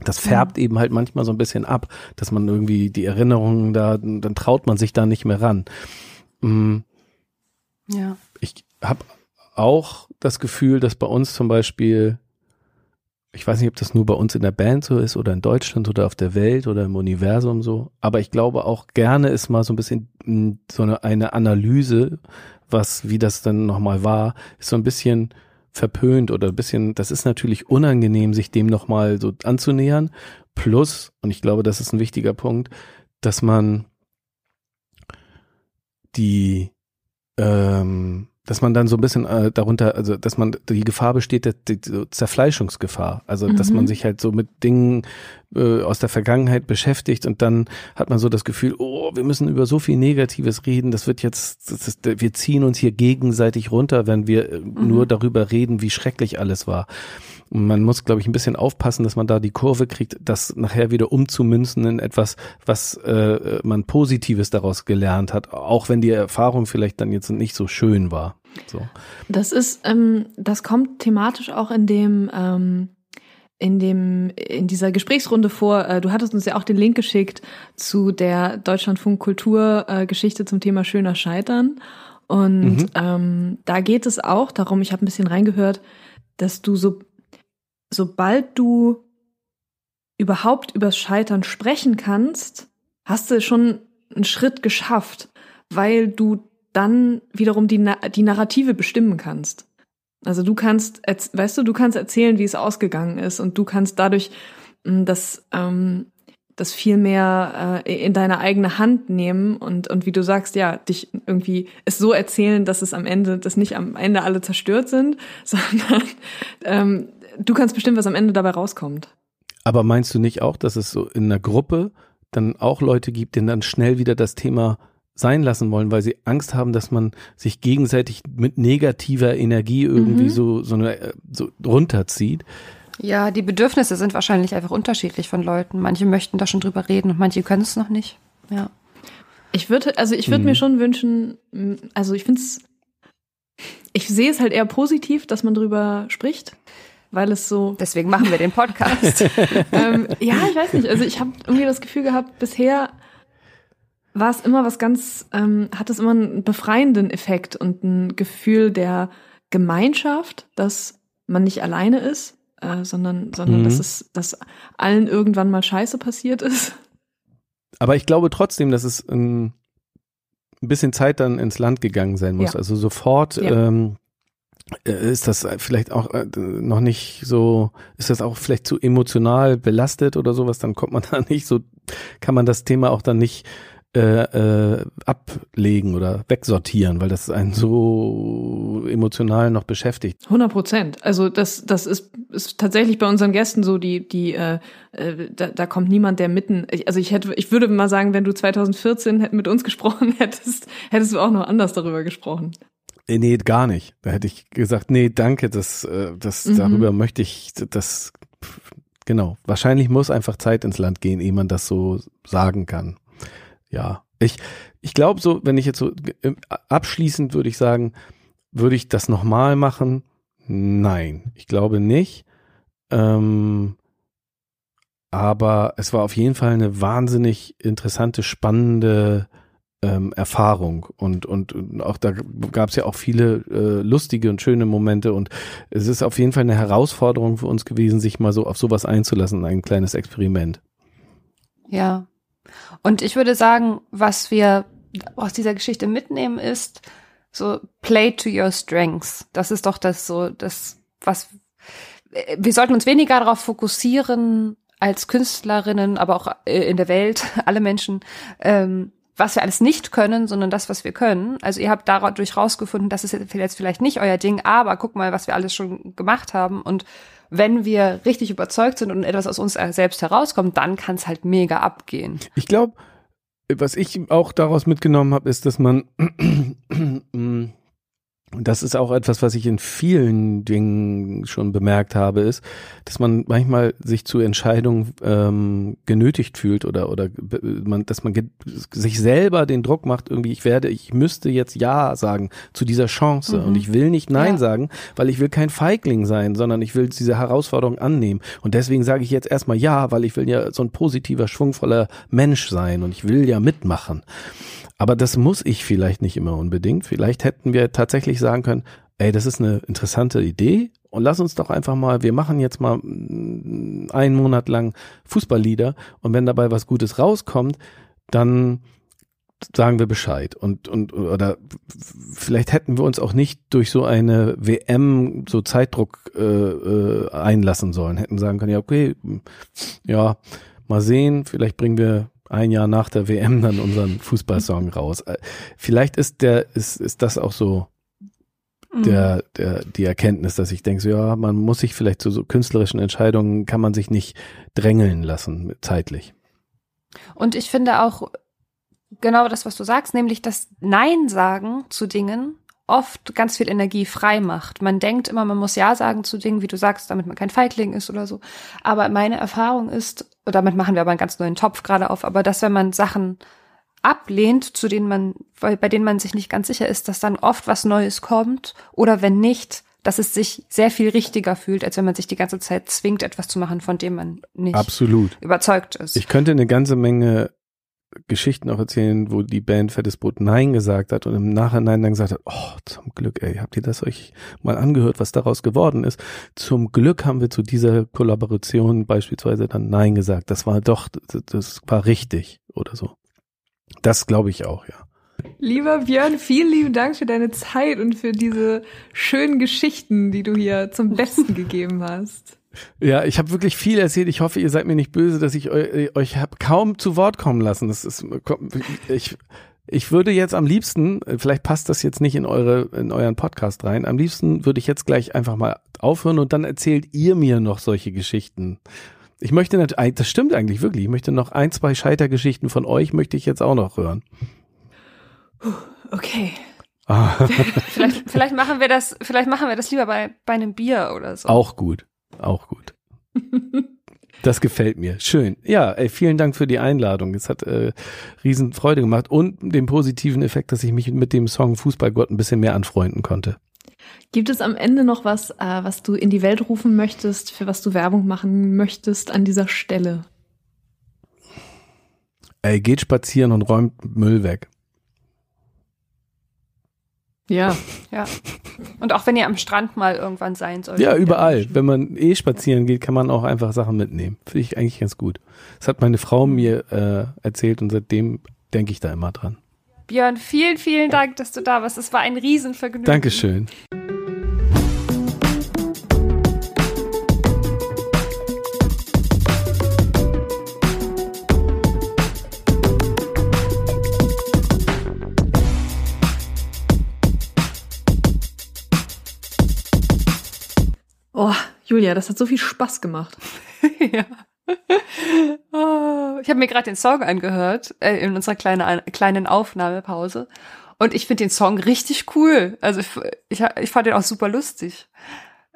[SPEAKER 3] Das färbt ja. eben halt manchmal so ein bisschen ab, dass man irgendwie die Erinnerungen da, dann traut man sich da nicht mehr ran. Mhm. Ja. Habe auch das Gefühl, dass bei uns zum Beispiel, ich weiß nicht, ob das nur bei uns in der Band so ist oder in Deutschland oder auf der Welt oder im Universum so, aber ich glaube auch gerne ist mal so ein bisschen hm, so eine, eine Analyse, was, wie das dann nochmal war, ist so ein bisschen verpönt oder ein bisschen, das ist natürlich unangenehm, sich dem nochmal so anzunähern. Plus, und ich glaube, das ist ein wichtiger Punkt, dass man die ähm, dass man dann so ein bisschen äh, darunter, also dass man die Gefahr besteht, die, die Zerfleischungsgefahr. Also mhm. dass man sich halt so mit Dingen äh, aus der Vergangenheit beschäftigt und dann hat man so das Gefühl, oh, wir müssen über so viel Negatives reden, das wird jetzt, das ist, wir ziehen uns hier gegenseitig runter, wenn wir äh, mhm. nur darüber reden, wie schrecklich alles war. Man muss, glaube ich, ein bisschen aufpassen, dass man da die Kurve kriegt, das nachher wieder umzumünzen in etwas, was äh, man Positives daraus gelernt hat, auch wenn die Erfahrung vielleicht dann jetzt nicht so schön war. So.
[SPEAKER 2] Das ist, ähm, das kommt thematisch auch in dem ähm, in dem in dieser Gesprächsrunde vor. Äh, du hattest uns ja auch den Link geschickt zu der Deutschlandfunk Kulturgeschichte äh, zum Thema schöner Scheitern. Und mhm. ähm, da geht es auch darum, ich habe ein bisschen reingehört, dass du so sobald du überhaupt übers Scheitern sprechen kannst, hast du schon einen Schritt geschafft, weil du dann wiederum die, die Narrative bestimmen kannst. Also du kannst, weißt du, du kannst erzählen, wie es ausgegangen ist und du kannst dadurch hm, das, ähm, das viel mehr äh, in deine eigene Hand nehmen und, und wie du sagst, ja, dich irgendwie es so erzählen, dass es am Ende, dass nicht am Ende alle zerstört sind, sondern ähm, du kannst bestimmen, was am Ende dabei rauskommt.
[SPEAKER 3] Aber meinst du nicht auch, dass es so in einer Gruppe dann auch Leute gibt, denen dann schnell wieder das Thema sein lassen wollen, weil sie Angst haben, dass man sich gegenseitig mit negativer Energie irgendwie mhm. so, so, eine, äh, so runterzieht?
[SPEAKER 1] Ja, die Bedürfnisse sind wahrscheinlich einfach unterschiedlich von Leuten. Manche möchten da schon drüber reden und manche können es noch nicht. Ja.
[SPEAKER 2] Ich würde, also ich würde mhm. mir schon wünschen, also ich finde es, ich sehe es halt eher positiv, dass man drüber spricht weil es so.
[SPEAKER 1] Deswegen machen wir den Podcast.
[SPEAKER 2] ähm, ja, ich weiß nicht. Also ich habe irgendwie das Gefühl gehabt, bisher war es immer was ganz, ähm, hat es immer einen befreienden Effekt und ein Gefühl der Gemeinschaft, dass man nicht alleine ist, äh, sondern, sondern mhm. dass es, dass allen irgendwann mal Scheiße passiert ist.
[SPEAKER 3] Aber ich glaube trotzdem, dass es ein, ein bisschen Zeit dann ins Land gegangen sein muss. Ja. Also sofort ja. ähm, äh, ist das vielleicht auch äh, noch nicht so, ist das auch vielleicht zu emotional belastet oder sowas, dann kommt man da nicht so, kann man das Thema auch dann nicht äh, äh, ablegen oder wegsortieren, weil das einen so emotional noch beschäftigt.
[SPEAKER 2] 100 Prozent. Also das, das ist, ist tatsächlich bei unseren Gästen so, die, die, äh, äh da, da kommt niemand, der mitten, also ich hätte, ich würde mal sagen, wenn du 2014 mit uns gesprochen hättest, hättest du auch noch anders darüber gesprochen.
[SPEAKER 3] Äh, nee, gar nicht. Da hätte ich gesagt, nee, danke, das, das, mhm. darüber möchte ich, das, genau. Wahrscheinlich muss einfach Zeit ins Land gehen, ehe man das so sagen kann. Ja, ich, ich glaube so, wenn ich jetzt so äh, abschließend würde ich sagen, würde ich das nochmal machen? Nein, ich glaube nicht. Ähm, aber es war auf jeden Fall eine wahnsinnig interessante, spannende ähm, Erfahrung und, und auch da gab es ja auch viele äh, lustige und schöne Momente und es ist auf jeden Fall eine Herausforderung für uns gewesen, sich mal so auf sowas einzulassen, ein kleines Experiment.
[SPEAKER 1] Ja. Und ich würde sagen, was wir aus dieser Geschichte mitnehmen ist, so play to your strengths. Das ist doch das so, das, was wir sollten uns weniger darauf fokussieren, als Künstlerinnen, aber auch äh, in der Welt, alle Menschen, ähm, was wir alles nicht können, sondern das, was wir können. Also ihr habt dadurch rausgefunden, das ist jetzt vielleicht nicht euer Ding, aber guck mal, was wir alles schon gemacht haben. Und wenn wir richtig überzeugt sind und etwas aus uns selbst herauskommt, dann kann es halt mega abgehen.
[SPEAKER 3] Ich glaube, was ich auch daraus mitgenommen habe, ist, dass man das ist auch etwas, was ich in vielen Dingen schon bemerkt habe, ist, dass man manchmal sich zu Entscheidungen ähm, genötigt fühlt oder oder man, dass man sich selber den Druck macht, irgendwie, ich werde, ich müsste jetzt Ja sagen zu dieser Chance mhm. und ich will nicht Nein ja. sagen, weil ich will kein Feigling sein, sondern ich will diese Herausforderung annehmen. Und deswegen sage ich jetzt erstmal Ja, weil ich will ja so ein positiver, schwungvoller Mensch sein und ich will ja mitmachen. Aber das muss ich vielleicht nicht immer unbedingt. Vielleicht hätten wir tatsächlich sagen können, ey, das ist eine interessante Idee und lass uns doch einfach mal, wir machen jetzt mal mm, einen Monat lang Fußballlieder und wenn dabei was Gutes rauskommt, dann sagen wir Bescheid und und oder vielleicht hätten wir uns auch nicht durch so eine WM so Zeitdruck äh, äh, einlassen sollen, hätten sagen können, ja okay, ja mal sehen, vielleicht bringen wir ein Jahr nach der WM dann unseren Fußballsong raus. Äh, vielleicht ist der, ist, ist das auch so mhm. der, der, die Erkenntnis, dass ich denke, so, ja, man muss sich vielleicht zu so künstlerischen Entscheidungen, kann man sich nicht drängeln lassen, zeitlich.
[SPEAKER 1] Und ich finde auch genau das, was du sagst, nämlich das Nein sagen zu Dingen oft ganz viel Energie frei macht. Man denkt immer, man muss Ja sagen zu Dingen, wie du sagst, damit man kein Feigling ist oder so. Aber meine Erfahrung ist, und damit machen wir aber einen ganz neuen Topf gerade auf, aber dass wenn man Sachen ablehnt, zu denen man, bei denen man sich nicht ganz sicher ist, dass dann oft was Neues kommt oder wenn nicht, dass es sich sehr viel richtiger fühlt, als wenn man sich die ganze Zeit zwingt, etwas zu machen, von dem man nicht
[SPEAKER 3] Absolut.
[SPEAKER 1] überzeugt ist.
[SPEAKER 3] Ich könnte eine ganze Menge Geschichten auch erzählen, wo die Band Fettes Brot Nein gesagt hat und im Nachhinein dann gesagt hat, oh, zum Glück, ey, habt ihr das euch mal angehört, was daraus geworden ist? Zum Glück haben wir zu dieser Kollaboration beispielsweise dann Nein gesagt. Das war doch, das war richtig oder so. Das glaube ich auch, ja.
[SPEAKER 2] Lieber Björn, vielen lieben Dank für deine Zeit und für diese schönen Geschichten, die du hier zum Besten gegeben hast.
[SPEAKER 3] Ja, ich habe wirklich viel erzählt. Ich hoffe, ihr seid mir nicht böse, dass ich euch, euch hab kaum zu Wort kommen lassen. Das ist ich ich würde jetzt am liebsten, vielleicht passt das jetzt nicht in eure in euren Podcast rein. Am liebsten würde ich jetzt gleich einfach mal aufhören und dann erzählt ihr mir noch solche Geschichten. Ich möchte natürlich, das stimmt eigentlich wirklich. Ich möchte noch ein, zwei Scheitergeschichten von euch möchte ich jetzt auch noch hören.
[SPEAKER 2] Okay.
[SPEAKER 1] Ah. vielleicht, vielleicht machen wir das, vielleicht machen wir das lieber bei, bei einem Bier oder so.
[SPEAKER 3] Auch gut. Auch gut. Das gefällt mir. Schön. Ja, ey, vielen Dank für die Einladung. Es hat äh, riesen Freude gemacht und den positiven Effekt, dass ich mich mit dem Song Fußballgott ein bisschen mehr anfreunden konnte.
[SPEAKER 2] Gibt es am Ende noch was, äh, was du in die Welt rufen möchtest, für was du Werbung machen möchtest an dieser Stelle?
[SPEAKER 3] Ey, geht spazieren und räumt Müll weg.
[SPEAKER 1] Ja, ja. Und auch wenn ihr am Strand mal irgendwann sein solltet.
[SPEAKER 3] Ja, überall. Wenn man eh spazieren geht, kann man auch einfach Sachen mitnehmen. Finde ich eigentlich ganz gut. Das hat meine Frau mir äh, erzählt und seitdem denke ich da immer dran.
[SPEAKER 1] Björn, vielen, vielen Dank, dass du da warst. Es war ein Riesenvergnügen.
[SPEAKER 3] Dankeschön.
[SPEAKER 2] Oh, Julia, das hat so viel Spaß gemacht. ja.
[SPEAKER 1] Oh, ich habe mir gerade den Song angehört äh, in unserer kleine, kleinen Aufnahmepause und ich finde den Song richtig cool. Also ich, ich, ich fand den auch super lustig.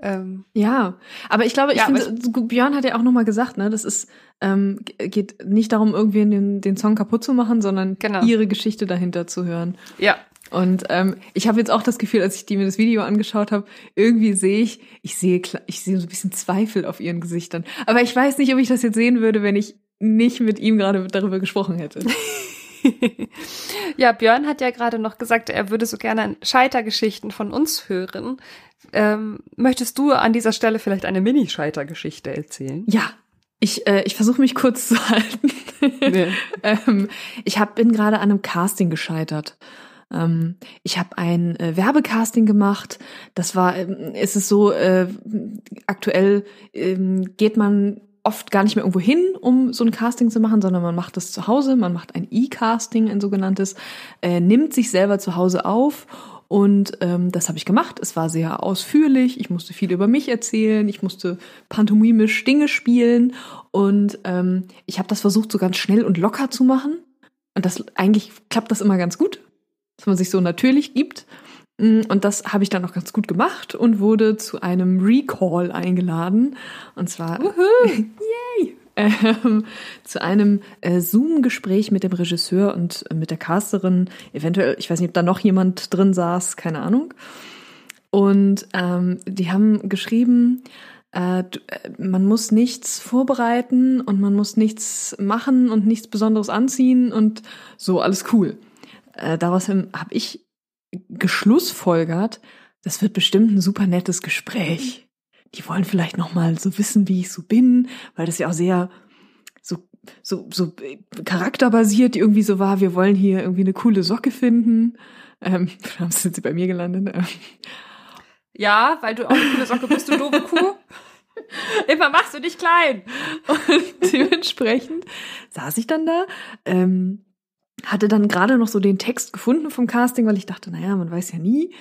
[SPEAKER 2] Ähm, ja, aber ich glaube, ich ja, finde, Björn hat ja auch nochmal gesagt, ne, das ist ähm, geht nicht darum, irgendwie den, den Song kaputt zu machen, sondern genau. ihre Geschichte dahinter zu hören.
[SPEAKER 1] Ja,
[SPEAKER 2] und ähm, ich habe jetzt auch das Gefühl, als ich die mir das Video angeschaut habe, irgendwie sehe ich, ich sehe, ich sehe so ein bisschen Zweifel auf ihren Gesichtern. Aber ich weiß nicht, ob ich das jetzt sehen würde, wenn ich nicht mit ihm gerade darüber gesprochen hätte.
[SPEAKER 1] ja, Björn hat ja gerade noch gesagt, er würde so gerne Scheitergeschichten von uns hören. Ähm, möchtest du an dieser Stelle vielleicht eine Mini-Scheitergeschichte erzählen?
[SPEAKER 2] Ja, ich, äh, ich versuche mich kurz zu halten. Nee. ähm, ich hab, bin gerade an einem Casting gescheitert. Ähm, ich habe ein äh, Werbecasting gemacht. Das war, äh, ist es so, äh, aktuell äh, geht man oft gar nicht mehr irgendwo hin, um so ein Casting zu machen, sondern man macht das zu Hause, man macht ein E-Casting, ein sogenanntes, äh, nimmt sich selber zu Hause auf und ähm, das habe ich gemacht. Es war sehr ausführlich. Ich musste viel über mich erzählen. Ich musste pantomimisch Dinge spielen. Und ähm, ich habe das versucht, so ganz schnell und locker zu machen. Und das eigentlich klappt das immer ganz gut dass man sich so natürlich gibt. Mm, und das habe ich dann auch ganz gut gemacht und wurde zu einem Recall eingeladen. Und zwar yay, ähm, zu einem äh, Zoom-Gespräch mit dem Regisseur und äh, mit der Casterin. Eventuell, ich weiß nicht, ob da noch jemand drin saß, keine Ahnung. Und ähm, die haben geschrieben, äh, äh man muss nichts vorbereiten und man muss nichts machen und nichts Besonderes anziehen und so, alles cool. Äh, daraus habe ich geschlussfolgert, das wird bestimmt ein super nettes Gespräch. Die wollen vielleicht noch mal so wissen, wie ich so bin, weil das ja auch sehr so so so charakterbasiert irgendwie so war. Wir wollen hier irgendwie eine coole Socke finden. Ähm, sind sie bei mir gelandet? Ähm.
[SPEAKER 1] Ja, weil du auch eine coole Socke bist, du doofe Kuh. Immer machst du dich klein.
[SPEAKER 2] Und dementsprechend saß ich dann da, ähm, hatte dann gerade noch so den Text gefunden vom Casting, weil ich dachte, naja, man weiß ja nie.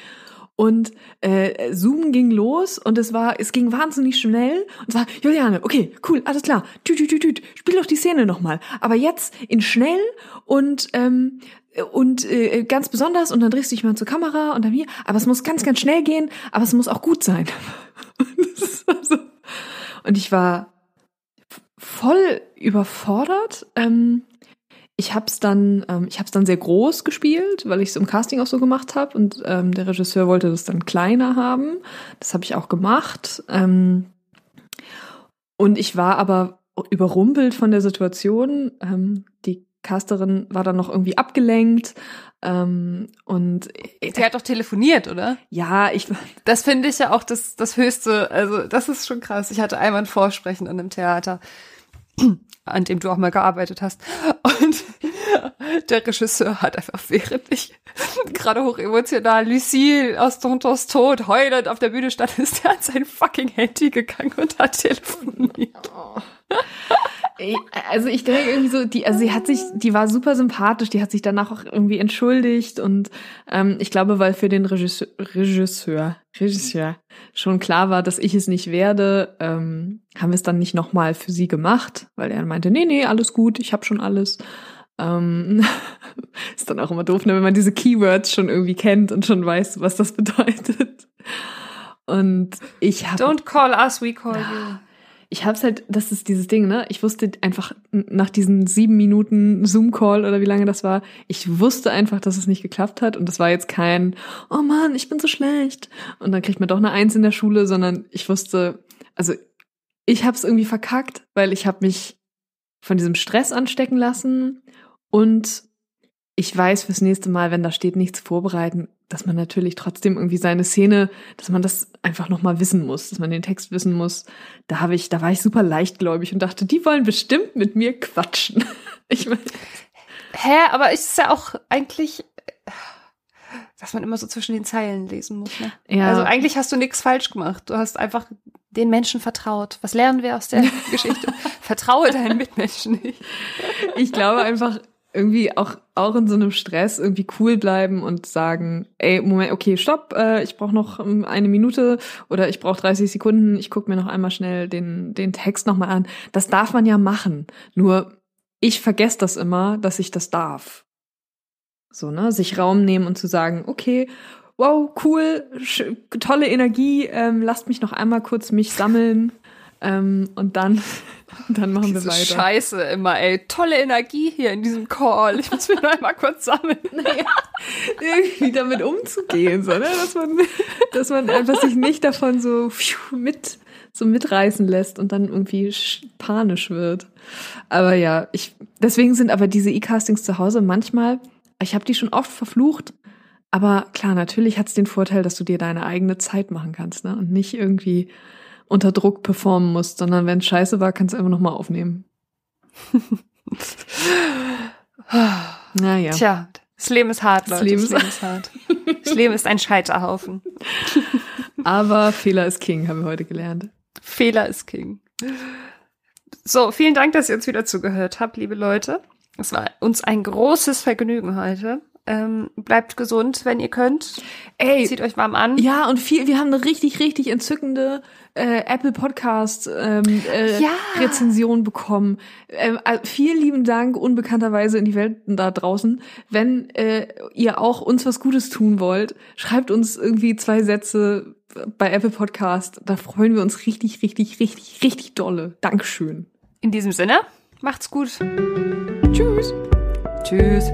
[SPEAKER 2] Und äh, Zoom ging los und es war, es ging wahnsinnig schnell. Und es war, Juliane, okay, cool, alles klar. Tüt, tüt, tüt, spiel doch die Szene nochmal. Aber jetzt in schnell und und und äh, ganz besonders und dann drehst du dich mal zur Kamera und dann hier. Aber es muss ganz, ganz schnell gehen, aber es muss auch gut sein. so. Und ich war voll überfordert. Ähm, ich habe es dann, ähm, ich habe es dann sehr groß gespielt, weil ich es im Casting auch so gemacht habe und ähm, der Regisseur wollte das dann kleiner haben. Das habe ich auch gemacht. Ähm, und ich war aber überrumpelt von der Situation. Ähm, die Casterin war dann noch irgendwie abgelenkt. Ähm, und
[SPEAKER 1] sie hat doch telefoniert, oder?
[SPEAKER 2] Ja, ich.
[SPEAKER 1] Das finde ich ja auch das, das Höchste. Also, das ist schon krass. Ich hatte einmal ein Vorsprechen an einem Theater an dem du auch mal gearbeitet hast. Und der Regisseur hat einfach, während ich gerade hoch emotional Lucille aus Tontons Tod heulend auf der Bühne stand, ist er an sein fucking Handy gegangen und hat telefoniert. Oh
[SPEAKER 2] also ich denke irgendwie so, die, also sie hat sich, die war super sympathisch, die hat sich danach auch irgendwie entschuldigt und ähm, ich glaube, weil für den Regisseur, Regisseur, Regisseur schon klar war, dass ich es nicht werde, ähm, haben wir es dann nicht nochmal für sie gemacht, weil er meinte, nee, nee, alles gut, ich habe schon alles. Ähm, ist dann auch immer doof, ne, wenn man diese Keywords schon irgendwie kennt und schon weiß, was das bedeutet. Und ich habe.
[SPEAKER 1] Don't call us, we call you
[SPEAKER 2] ich hab's halt, das ist dieses Ding, ne? Ich wusste einfach nach diesen sieben Minuten Zoom-Call oder wie lange das war, ich wusste einfach, dass es nicht geklappt hat und das war jetzt kein, oh Mann, ich bin so schlecht und dann kriegt man doch eine Eins in der Schule, sondern ich wusste, also ich hab's irgendwie verkackt, weil ich habe mich von diesem Stress anstecken lassen und ich weiß fürs nächste Mal, wenn da steht, nichts vorbereiten, dass man natürlich trotzdem irgendwie seine Szene, dass man das einfach nochmal wissen muss, dass man den Text wissen muss. Da habe ich, da war ich super leichtgläubig und dachte, die wollen bestimmt mit mir quatschen. Ich meine.
[SPEAKER 1] Hä, aber ist es ja auch eigentlich, dass man immer so zwischen den Zeilen lesen muss. Ne? Ja. Also eigentlich hast du nichts falsch gemacht. Du hast einfach den Menschen vertraut. Was lernen wir aus der Geschichte? Vertraue deinen Mitmenschen nicht.
[SPEAKER 2] Ich glaube einfach, irgendwie auch auch in so einem Stress irgendwie cool bleiben und sagen, ey, Moment, okay, stopp, äh, ich brauche noch ähm, eine Minute oder ich brauche 30 Sekunden, ich gucke mir noch einmal schnell den den Text nochmal an. Das darf man ja machen. Nur ich vergesse das immer, dass ich das darf. So, ne, sich Raum nehmen und zu sagen, okay, wow, cool, tolle Energie, ähm, lasst mich noch einmal kurz mich sammeln ähm, und dann Dann machen Diese wir weiter.
[SPEAKER 1] Scheiße immer, ey. Tolle Energie hier in diesem Call. Ich muss mich noch einmal kurz sammeln.
[SPEAKER 2] Naja, irgendwie damit umzugehen, so, ne? dass, man, dass man einfach sich nicht davon so mit so mitreißen lässt und dann irgendwie panisch wird. Aber ja, ich deswegen sind aber diese E-Castings zu Hause manchmal, ich habe die schon oft verflucht, aber klar, natürlich hat's den Vorteil, dass du dir deine eigene Zeit machen kannst, ne? Und nicht irgendwie unter Druck performen musst, sondern wenn es scheiße war, kannst du einfach nochmal aufnehmen.
[SPEAKER 1] naja. Tja, das Leben ist hart, Leute. Das Leben, das Leben ist hart. Das Leben ist ein Scheiterhaufen.
[SPEAKER 2] Aber Fehler ist King, haben wir heute gelernt.
[SPEAKER 1] Fehler ist King. So, vielen Dank, dass ihr uns wieder zugehört habt, liebe Leute. Es war uns ein großes Vergnügen heute. Ähm, bleibt gesund, wenn ihr könnt.
[SPEAKER 2] Ey,
[SPEAKER 1] Zieht euch warm an.
[SPEAKER 2] Ja, und viel, wir haben eine richtig, richtig entzückende äh, Apple Podcast ähm, äh,
[SPEAKER 1] Ja.
[SPEAKER 2] Rezension bekommen. Ähm, äh, vielen lieben Dank unbekannterweise in die Welt da draußen. Wenn äh, ihr auch uns was Gutes tun wollt, schreibt uns irgendwie zwei Sätze bei Apple Podcast. Da freuen wir uns richtig, richtig, richtig, richtig dolle. Dankeschön.
[SPEAKER 1] In diesem Sinne, macht's gut.
[SPEAKER 2] Tschüss.
[SPEAKER 1] Tschüss.